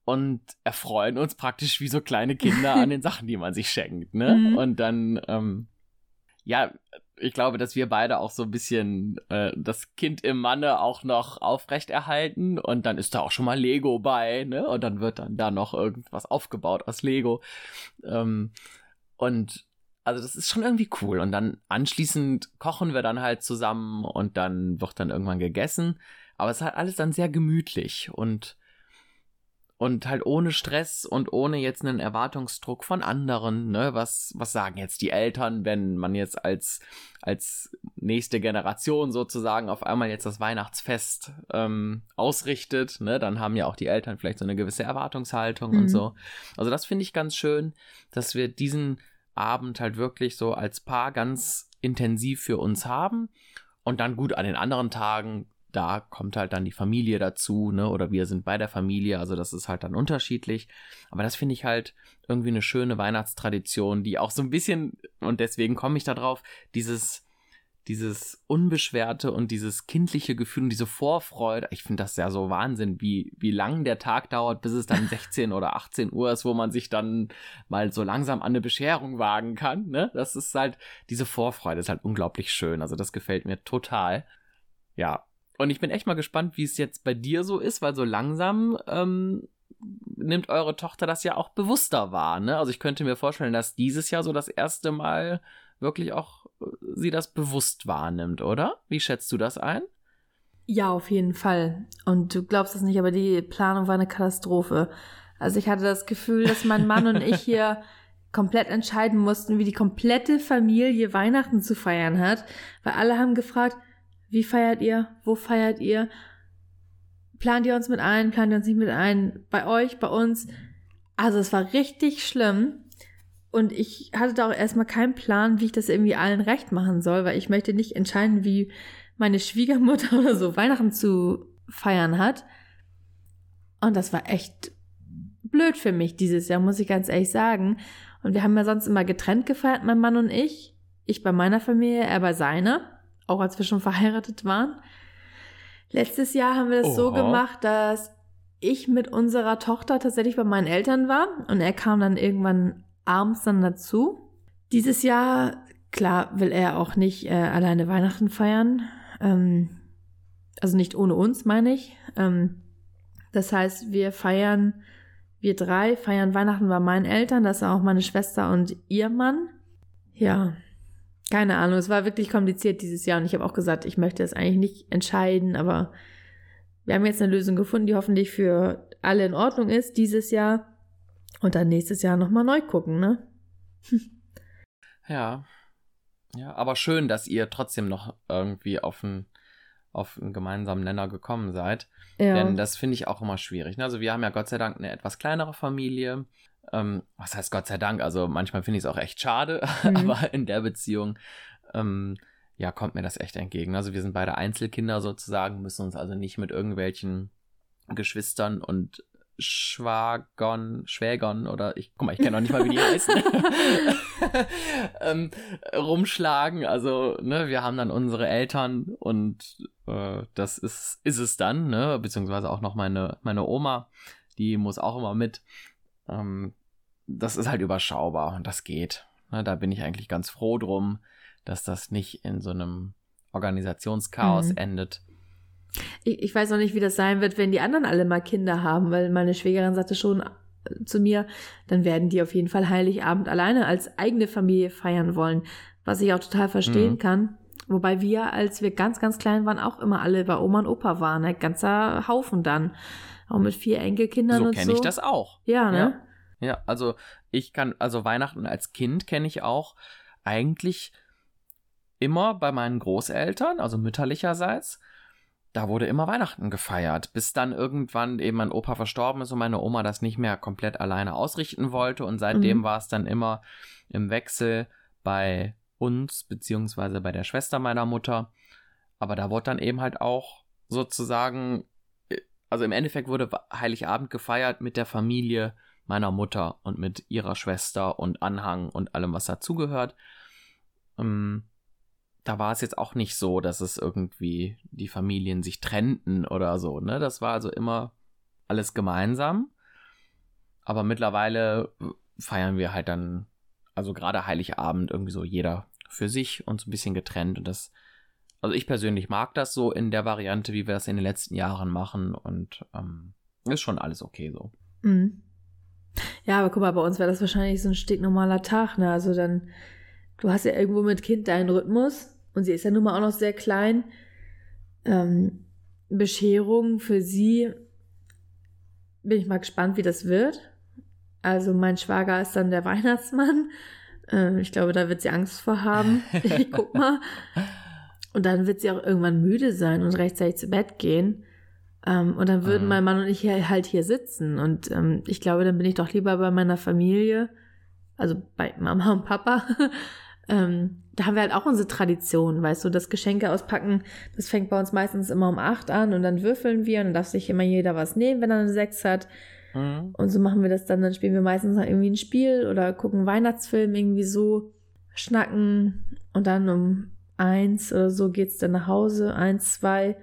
und erfreuen uns praktisch wie so kleine Kinder an den Sachen, die man sich schenkt. Ne? Mhm. Und dann, ähm, ja, ich glaube, dass wir beide auch so ein bisschen äh, das Kind im Manne auch noch aufrechterhalten und dann ist da auch schon mal Lego bei, ne? Und dann wird dann da noch irgendwas aufgebaut aus Lego. Ähm, und also das ist schon irgendwie cool. Und dann anschließend kochen wir dann halt zusammen und dann wird dann irgendwann gegessen. Aber es ist halt alles dann sehr gemütlich und und halt ohne Stress und ohne jetzt einen Erwartungsdruck von anderen, ne? Was, was sagen jetzt die Eltern, wenn man jetzt als, als nächste Generation sozusagen auf einmal jetzt das Weihnachtsfest ähm, ausrichtet, ne? Dann haben ja auch die Eltern vielleicht so eine gewisse Erwartungshaltung mhm. und so. Also das finde ich ganz schön, dass wir diesen Abend halt wirklich so als Paar ganz intensiv für uns haben. Und dann gut, an den anderen Tagen da kommt halt dann die Familie dazu, ne? Oder wir sind bei der Familie, also das ist halt dann unterschiedlich. Aber das finde ich halt irgendwie eine schöne Weihnachtstradition, die auch so ein bisschen, und deswegen komme ich da drauf, dieses, dieses unbeschwerte und dieses kindliche Gefühl und diese Vorfreude, ich finde das ja so Wahnsinn, wie, wie lang der Tag dauert, bis es dann 16 oder 18 Uhr ist, wo man sich dann mal so langsam an eine Bescherung wagen kann, ne? Das ist halt, diese Vorfreude ist halt unglaublich schön, also das gefällt mir total. Ja, und ich bin echt mal gespannt, wie es jetzt bei dir so ist, weil so langsam ähm, nimmt eure Tochter das ja auch bewusster wahr. Ne? Also ich könnte mir vorstellen, dass dieses Jahr so das erste Mal wirklich auch äh, sie das bewusst wahrnimmt, oder? Wie schätzt du das ein? Ja, auf jeden Fall. Und du glaubst es nicht, aber die Planung war eine Katastrophe. Also ich hatte das Gefühl, dass mein Mann und ich hier komplett entscheiden mussten, wie die komplette Familie Weihnachten zu feiern hat, weil alle haben gefragt, wie feiert ihr? Wo feiert ihr? Plant ihr uns mit ein? Plant ihr uns nicht mit ein? Bei euch, bei uns? Also es war richtig schlimm. Und ich hatte da auch erstmal keinen Plan, wie ich das irgendwie allen recht machen soll, weil ich möchte nicht entscheiden, wie meine Schwiegermutter oder so Weihnachten zu feiern hat. Und das war echt blöd für mich dieses Jahr, muss ich ganz ehrlich sagen. Und wir haben ja sonst immer getrennt gefeiert, mein Mann und ich. Ich bei meiner Familie, er bei seiner auch als wir schon verheiratet waren. Letztes Jahr haben wir das Oha. so gemacht, dass ich mit unserer Tochter tatsächlich bei meinen Eltern war und er kam dann irgendwann abends dann dazu. Dieses Jahr, klar, will er auch nicht äh, alleine Weihnachten feiern. Ähm, also nicht ohne uns, meine ich. Ähm, das heißt, wir feiern, wir drei feiern Weihnachten bei meinen Eltern, das ist auch meine Schwester und ihr Mann. Ja, keine Ahnung, es war wirklich kompliziert dieses Jahr und ich habe auch gesagt, ich möchte es eigentlich nicht entscheiden, aber wir haben jetzt eine Lösung gefunden, die hoffentlich für alle in Ordnung ist dieses Jahr und dann nächstes Jahr nochmal neu gucken, ne? ja. Ja, aber schön, dass ihr trotzdem noch irgendwie auf einen, auf einen gemeinsamen Nenner gekommen seid. Ja. Denn das finde ich auch immer schwierig. Ne? Also wir haben ja Gott sei Dank eine etwas kleinere Familie. Ähm, was heißt Gott sei Dank? Also manchmal finde ich es auch echt schade, mhm. aber in der Beziehung, ähm, ja, kommt mir das echt entgegen. Also wir sind beide Einzelkinder sozusagen, müssen uns also nicht mit irgendwelchen Geschwistern und Schwagern, Schwägern oder ich, guck mal, ich kenne noch nicht mal, wie die heißen, ähm, rumschlagen. Also, ne, wir haben dann unsere Eltern und äh, das ist, ist es dann, ne, beziehungsweise auch noch meine, meine Oma, die muss auch immer mit. Ähm, das ist halt überschaubar und das geht. Ne, da bin ich eigentlich ganz froh drum, dass das nicht in so einem Organisationschaos mhm. endet. Ich, ich, weiß noch nicht, wie das sein wird, wenn die anderen alle mal Kinder haben, weil meine Schwägerin sagte schon äh, zu mir, dann werden die auf jeden Fall Heiligabend alleine als eigene Familie feiern wollen, was ich auch total verstehen mhm. kann. Wobei wir, als wir ganz, ganz klein waren, auch immer alle bei Oma und Opa waren, ein ganzer Haufen dann. Auch mit vier Enkelkindern so und so. So kenne ich das auch. Ja, ne? Ja. Ja, also ich kann, also Weihnachten als Kind kenne ich auch eigentlich immer bei meinen Großeltern, also mütterlicherseits. Da wurde immer Weihnachten gefeiert, bis dann irgendwann eben mein Opa verstorben ist und meine Oma das nicht mehr komplett alleine ausrichten wollte. Und seitdem mhm. war es dann immer im Wechsel bei uns, beziehungsweise bei der Schwester meiner Mutter. Aber da wurde dann eben halt auch sozusagen, äh, also im Endeffekt wurde Heiligabend gefeiert mit der Familie meiner Mutter und mit ihrer Schwester und Anhang und allem, was dazugehört. Ähm, da war es jetzt auch nicht so, dass es irgendwie die Familien sich trennten oder so. Ne? Das war also immer alles gemeinsam. Aber mittlerweile feiern wir halt dann, also gerade Heiligabend irgendwie so jeder für sich und so ein bisschen getrennt. Und das, also ich persönlich mag das so in der Variante, wie wir das in den letzten Jahren machen. Und ähm, ist schon alles okay so. Mhm. Ja, aber guck mal, bei uns wäre das wahrscheinlich so ein stinknormaler Tag, ne? Also dann, du hast ja irgendwo mit Kind deinen Rhythmus und sie ist ja nun mal auch noch sehr klein. Ähm, Bescherung für sie bin ich mal gespannt, wie das wird. Also mein Schwager ist dann der Weihnachtsmann. Äh, ich glaube, da wird sie Angst vor haben. Ich guck mal. Und dann wird sie auch irgendwann müde sein und rechtzeitig zu Bett gehen. Ähm, und dann würden mhm. mein Mann und ich hier, halt hier sitzen. Und ähm, ich glaube, dann bin ich doch lieber bei meiner Familie, also bei Mama und Papa. ähm, da haben wir halt auch unsere Tradition, weißt du, das Geschenke auspacken, das fängt bei uns meistens immer um acht an und dann würfeln wir und dann darf sich immer jeder was nehmen, wenn er eine sechs hat. Mhm. Und so machen wir das dann, dann spielen wir meistens noch irgendwie ein Spiel oder gucken Weihnachtsfilm irgendwie so, schnacken und dann um eins oder so geht's dann nach Hause, eins, zwei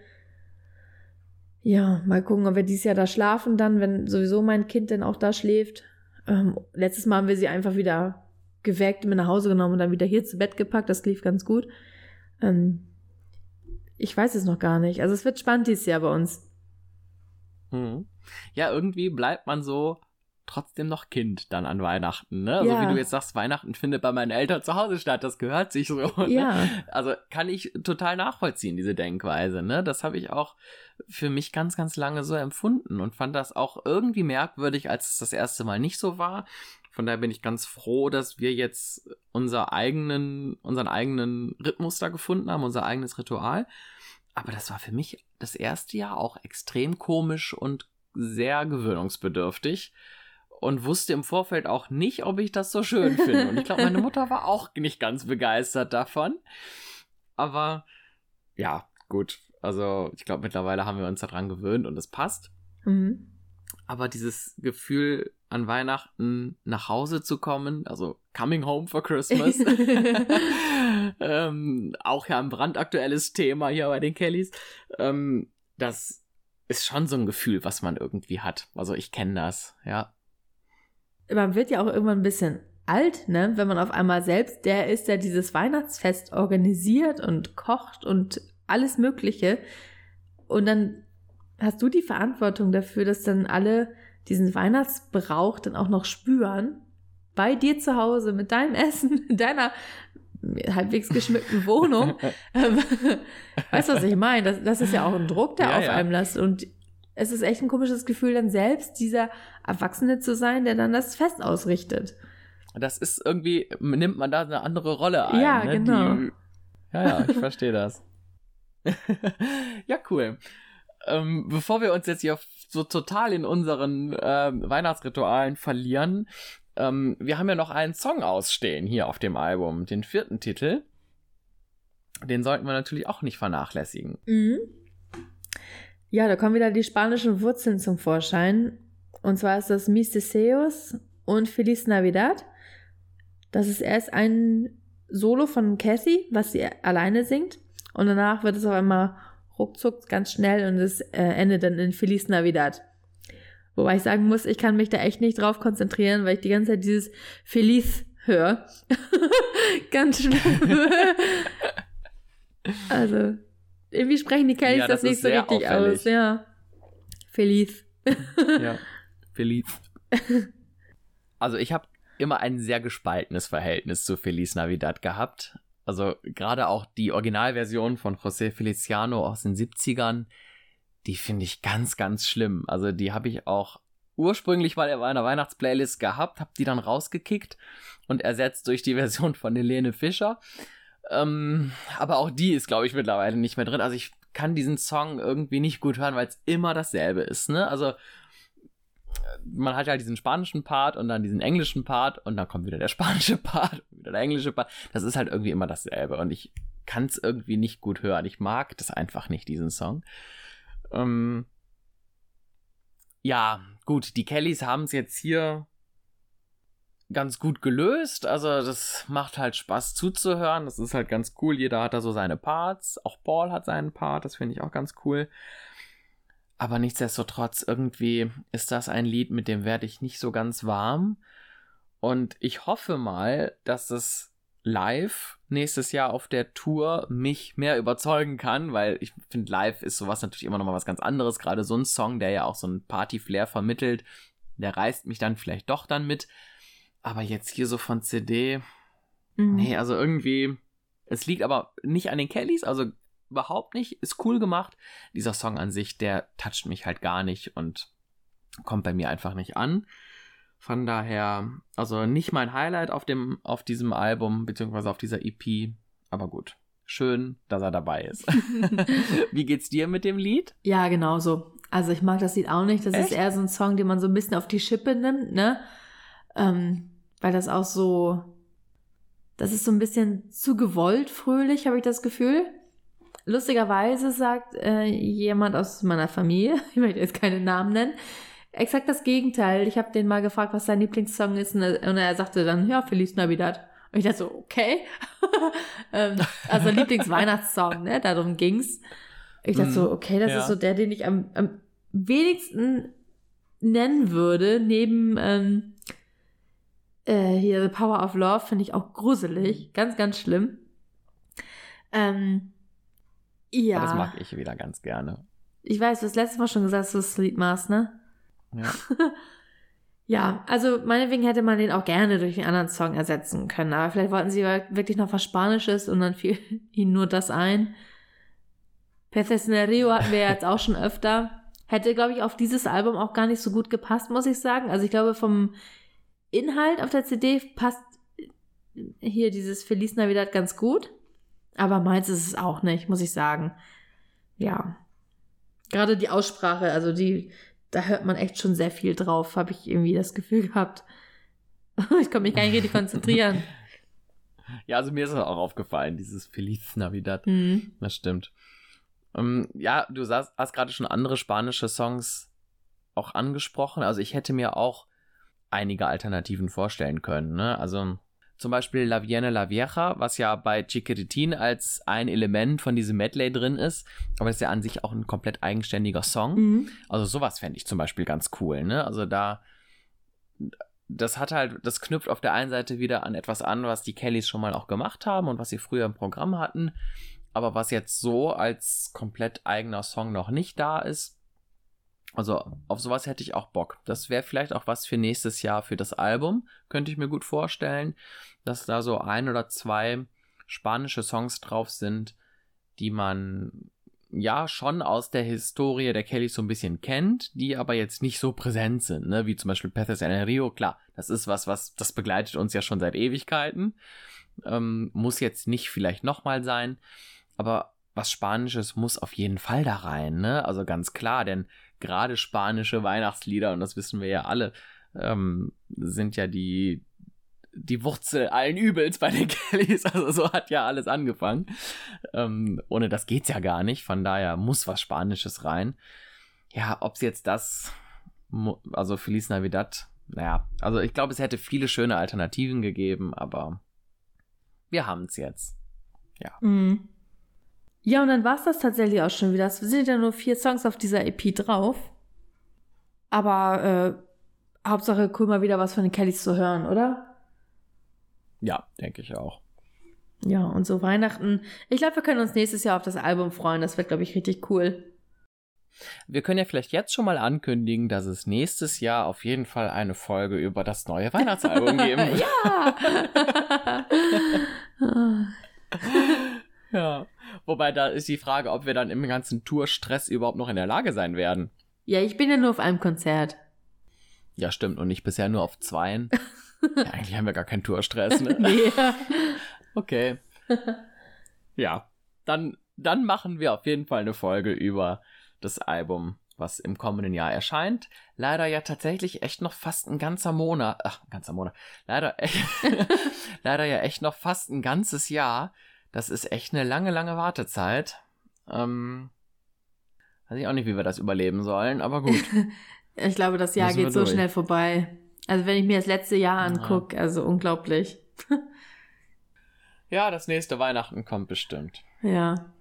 ja, mal gucken, ob wir dieses Jahr da schlafen dann, wenn sowieso mein Kind denn auch da schläft. Ähm, letztes Mal haben wir sie einfach wieder geweckt, mit nach Hause genommen und dann wieder hier zu Bett gepackt. Das lief ganz gut. Ähm, ich weiß es noch gar nicht. Also es wird spannend dieses Jahr bei uns. Hm. Ja, irgendwie bleibt man so trotzdem noch Kind dann an Weihnachten, ne? Also ja. wie du jetzt sagst, Weihnachten findet bei meinen Eltern zu Hause statt, das gehört sich so. Ne? Ja. Also kann ich total nachvollziehen, diese Denkweise, ne? Das habe ich auch für mich ganz, ganz lange so empfunden und fand das auch irgendwie merkwürdig, als es das erste Mal nicht so war. Von daher bin ich ganz froh, dass wir jetzt unser eigenen, unseren eigenen Rhythmus da gefunden haben, unser eigenes Ritual. Aber das war für mich das erste Jahr auch extrem komisch und sehr gewöhnungsbedürftig und wusste im Vorfeld auch nicht, ob ich das so schön finde. Und ich glaube, meine Mutter war auch nicht ganz begeistert davon. Aber ja, gut. Also ich glaube, mittlerweile haben wir uns daran gewöhnt und es passt. Mhm. Aber dieses Gefühl, an Weihnachten nach Hause zu kommen, also Coming Home for Christmas, ähm, auch ja ein brandaktuelles Thema hier bei den Kellys, ähm, das ist schon so ein Gefühl, was man irgendwie hat. Also ich kenne das, ja man wird ja auch irgendwann ein bisschen alt, ne? Wenn man auf einmal selbst der ist, der dieses Weihnachtsfest organisiert und kocht und alles Mögliche. Und dann hast du die Verantwortung dafür, dass dann alle diesen Weihnachtsbrauch dann auch noch spüren. Bei dir zu Hause mit deinem Essen, in deiner halbwegs geschmückten Wohnung. weißt du, was ich meine? Das, das ist ja auch ein Druck, der ja, auf ja. einem lasst. Und es ist echt ein komisches Gefühl, dann selbst dieser Erwachsene zu sein, der dann das Fest ausrichtet. Das ist irgendwie, nimmt man da eine andere Rolle ein. Ja, ne? genau. Die, ja, ja, ich verstehe das. ja, cool. Ähm, bevor wir uns jetzt hier so total in unseren ähm, Weihnachtsritualen verlieren, ähm, wir haben ja noch einen Song ausstehen hier auf dem Album, den vierten Titel. Den sollten wir natürlich auch nicht vernachlässigen. Mhm. Ja, da kommen wieder die spanischen Wurzeln zum Vorschein. Und zwar ist das Mis Deseos und Feliz Navidad. Das ist erst ein Solo von Cassie, was sie alleine singt. Und danach wird es auf einmal ruckzuck ganz schnell und es äh, endet dann in Feliz Navidad. Wobei ich sagen muss, ich kann mich da echt nicht drauf konzentrieren, weil ich die ganze Zeit dieses Feliz höre. ganz schnell. also, irgendwie sprechen die Kellys ja, das, das nicht so richtig auffällig. aus. Ja. Feliz. ja, Feliz. Also ich habe immer ein sehr gespaltenes Verhältnis zu Feliz Navidad gehabt. Also gerade auch die Originalversion von José Feliciano aus den 70ern, die finde ich ganz, ganz schlimm. Also die habe ich auch ursprünglich mal in meiner Weihnachtsplaylist gehabt, habe die dann rausgekickt und ersetzt durch die Version von Helene Fischer. Ähm, aber auch die ist, glaube ich, mittlerweile nicht mehr drin. Also ich kann diesen Song irgendwie nicht gut hören, weil es immer dasselbe ist, ne? Also man hat ja diesen spanischen Part und dann diesen englischen Part und dann kommt wieder der spanische Part und wieder der englische Part. Das ist halt irgendwie immer dasselbe und ich kann es irgendwie nicht gut hören. Ich mag das einfach nicht, diesen Song. Ähm ja, gut, die Kellys haben es jetzt hier ganz gut gelöst. Also das macht halt Spaß zuzuhören. Das ist halt ganz cool. Jeder hat da so seine Parts. Auch Paul hat seinen Part. Das finde ich auch ganz cool. Aber nichtsdestotrotz, irgendwie ist das ein Lied, mit dem werde ich nicht so ganz warm. Und ich hoffe mal, dass es live nächstes Jahr auf der Tour mich mehr überzeugen kann, weil ich finde, live ist sowas natürlich immer noch mal was ganz anderes. Gerade so ein Song, der ja auch so ein Party-Flair vermittelt, der reißt mich dann vielleicht doch dann mit. Aber jetzt hier so von CD, mhm. nee, also irgendwie, es liegt aber nicht an den Kellys, also überhaupt nicht, ist cool gemacht. Dieser Song an sich, der toucht mich halt gar nicht und kommt bei mir einfach nicht an. Von daher, also nicht mein Highlight auf dem, auf diesem Album, beziehungsweise auf dieser EP, aber gut. Schön, dass er dabei ist. Wie geht's dir mit dem Lied? Ja, genauso. Also ich mag das Lied auch nicht. Das Echt? ist eher so ein Song, den man so ein bisschen auf die Schippe nimmt, ne? Ähm, weil das auch so, das ist so ein bisschen zu gewollt fröhlich, habe ich das Gefühl. Lustigerweise sagt äh, jemand aus meiner Familie, ich möchte jetzt keine Namen nennen, exakt das Gegenteil. Ich habe den mal gefragt, was sein Lieblingssong ist und er, und er sagte dann, ja, Feliz Navidad. Und ich dachte so, okay. ähm, also Lieblingsweihnachtssong, ne? Darum ging's. Ich dachte so, mhm. okay, das ja. ist so der, den ich am, am wenigsten nennen würde, neben ähm, äh, hier The Power of Love, finde ich auch gruselig. Ganz, ganz schlimm. Ähm, ja. Aber das mag ich wieder ganz gerne. Ich weiß, du hast letztes Mal schon gesagt, du Lied machst, ne? Ja. ja, also meinetwegen hätte man den auch gerne durch einen anderen Song ersetzen können, aber vielleicht wollten sie wirklich noch was Spanisches und dann fiel ihnen nur das ein. Peces in Rio hatten wir jetzt auch schon öfter. Hätte, glaube ich, auf dieses Album auch gar nicht so gut gepasst, muss ich sagen. Also ich glaube, vom Inhalt auf der CD passt hier dieses Feliz Navidad ganz gut. Aber meins ist es auch nicht, muss ich sagen. Ja. Gerade die Aussprache, also die, da hört man echt schon sehr viel drauf, habe ich irgendwie das Gefühl gehabt. ich kann mich gar nicht richtig konzentrieren. Ja, also mir ist es auch aufgefallen, dieses Feliz Navidad. Mhm. Das stimmt. Um, ähm, ja, du hast, hast gerade schon andere spanische Songs auch angesprochen. Also ich hätte mir auch einige Alternativen vorstellen können. Ne? Also zum Beispiel La Vienne La Vieja, was ja bei Chiquiritin als ein Element von diesem Medley drin ist, aber ist ja an sich auch ein komplett eigenständiger Song. Mhm. Also sowas fände ich zum Beispiel ganz cool, ne? Also da, das hat halt, das knüpft auf der einen Seite wieder an etwas an, was die Kellys schon mal auch gemacht haben und was sie früher im Programm hatten, aber was jetzt so als komplett eigener Song noch nicht da ist. Also auf sowas hätte ich auch Bock. Das wäre vielleicht auch was für nächstes Jahr für das Album, könnte ich mir gut vorstellen, dass da so ein oder zwei spanische Songs drauf sind, die man ja schon aus der Historie der Kellys so ein bisschen kennt, die aber jetzt nicht so präsent sind, ne? wie zum Beispiel Peces en el Rio. Klar, das ist was, was das begleitet uns ja schon seit Ewigkeiten. Ähm, muss jetzt nicht vielleicht nochmal sein, aber was Spanisches muss auf jeden Fall da rein, ne? Also ganz klar, denn gerade spanische Weihnachtslieder, und das wissen wir ja alle, ähm, sind ja die, die Wurzel allen Übels bei den Kellys. Also so hat ja alles angefangen. Ähm, ohne das geht's ja gar nicht. Von daher muss was Spanisches rein. Ja, ob's jetzt das, also Feliz Navidad, naja, also ich glaube, es hätte viele schöne Alternativen gegeben, aber wir haben's jetzt. Ja. Mhm. Ja, und dann war es das tatsächlich auch schon wieder. Es sind ja nur vier Songs auf dieser EP drauf. Aber äh, Hauptsache cool mal wieder was von den Kellys zu hören, oder? Ja, denke ich auch. Ja, und so Weihnachten. Ich glaube, wir können uns nächstes Jahr auf das Album freuen. Das wird, glaube ich, richtig cool. Wir können ja vielleicht jetzt schon mal ankündigen, dass es nächstes Jahr auf jeden Fall eine Folge über das neue Weihnachtsalbum geben wird. ja! ja. Wobei da ist die Frage, ob wir dann im ganzen Tourstress überhaupt noch in der Lage sein werden. Ja, ich bin ja nur auf einem Konzert. Ja, stimmt. Und ich bisher nur auf zweien. ja, eigentlich haben wir gar keinen Tourstress, ne? nee. okay. Ja, dann, dann machen wir auf jeden Fall eine Folge über das Album, was im kommenden Jahr erscheint. Leider ja tatsächlich echt noch fast ein ganzer Monat. Ach, ein ganzer Monat. Leider, leider ja echt noch fast ein ganzes Jahr das ist echt eine lange, lange Wartezeit. Ähm, weiß ich auch nicht, wie wir das überleben sollen, aber gut. ich glaube, das Jahr geht so durch. schnell vorbei. Also wenn ich mir das letzte Jahr angucke, also unglaublich. ja, das nächste Weihnachten kommt bestimmt. Ja.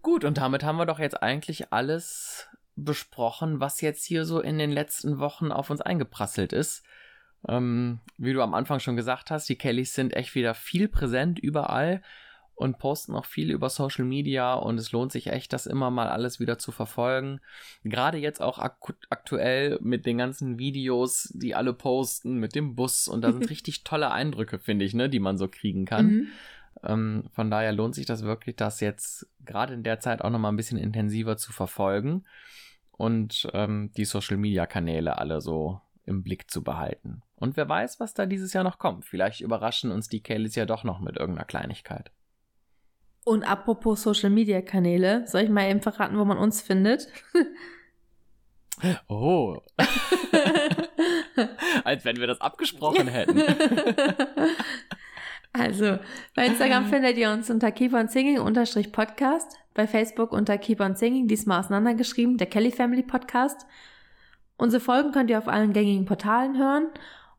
Gut, und damit haben wir doch jetzt eigentlich alles besprochen, was jetzt hier so in den letzten Wochen auf uns eingeprasselt ist. Ähm, wie du am Anfang schon gesagt hast, die Kellys sind echt wieder viel präsent überall und posten auch viel über Social Media und es lohnt sich echt, das immer mal alles wieder zu verfolgen. Gerade jetzt auch ak aktuell mit den ganzen Videos, die alle posten mit dem Bus und da sind richtig tolle Eindrücke, finde ich, ne, die man so kriegen kann. Mhm. Ähm, von daher lohnt sich das wirklich, das jetzt gerade in der Zeit auch nochmal ein bisschen intensiver zu verfolgen. und ähm, die Social-Media-Kanäle alle so im Blick zu behalten. Und wer weiß, was da dieses Jahr noch kommt. Vielleicht überraschen uns die Kellys ja doch noch mit irgendeiner Kleinigkeit. Und apropos Social Media Kanäle, soll ich mal eben verraten, wo man uns findet? Oh. Als wenn wir das abgesprochen hätten. also, bei Instagram findet ihr uns unter Keep on Singing unterstrich Podcast, bei Facebook unter Keep on Singing, diesmal auseinandergeschrieben, der Kelly Family Podcast. Unsere Folgen könnt ihr auf allen gängigen Portalen hören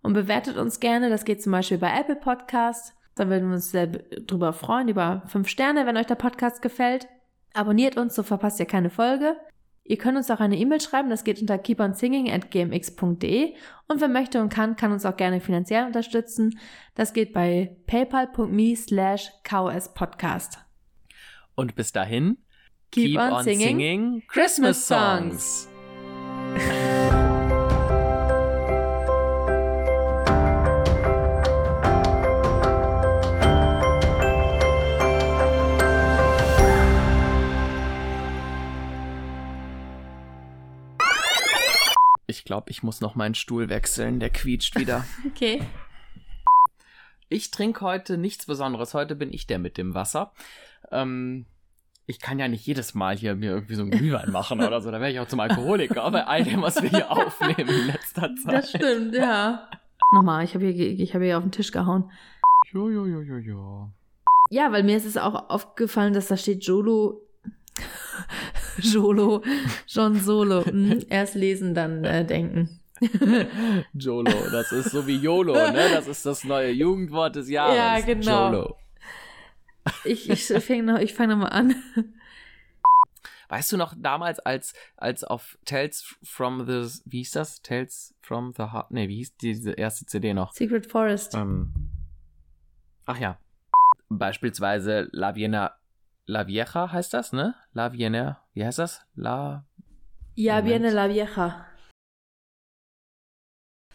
und bewertet uns gerne. Das geht zum Beispiel bei Apple Podcasts. Da würden wir uns sehr drüber freuen, über fünf Sterne, wenn euch der Podcast gefällt. Abonniert uns, so verpasst ihr keine Folge. Ihr könnt uns auch eine E-Mail schreiben, das geht unter keeponsinging@gmx.de und wer möchte und kann, kann uns auch gerne finanziell unterstützen. Das geht bei paypal.me slash kspodcast. Und bis dahin, keep, keep on, on, singing, singing Christmas songs. Ich glaube, ich muss noch meinen Stuhl wechseln. Der quietscht wieder. okay. Ich trinke heute nichts Besonderes. Heute bin ich der mit dem Wasser. Ähm, ich kann ja nicht jedes Mal hier mir irgendwie so ein Glühwein machen oder so. Da wäre ich auch zum Alkoholiker bei all dem, was wir hier aufnehmen in letzter Zeit. Das stimmt, ja. Nochmal, ich habe hier, hab hier auf den Tisch gehauen. Jo, jo, jo, jo, jo. Ja, weil mir ist es auch aufgefallen, dass da steht Jolo Jolo, John Solo. Hm, erst lesen, dann äh, denken. Jolo, das ist so wie YOLO, ne? Das ist das neue Jugendwort des Jahres. Ja, genau. Jolo. Ich, ich fange noch, ich fang noch mal an. Weißt du noch damals, als, als auf Tales from the, wie hieß das? Tales from the Heart, nee, wie hieß diese erste CD noch? Secret Forest. Ähm, ach ja. Beispielsweise La Vienna La Vieja heißt das, ne? La Viene, wie heißt das? La. Ja, Viene La Vieja.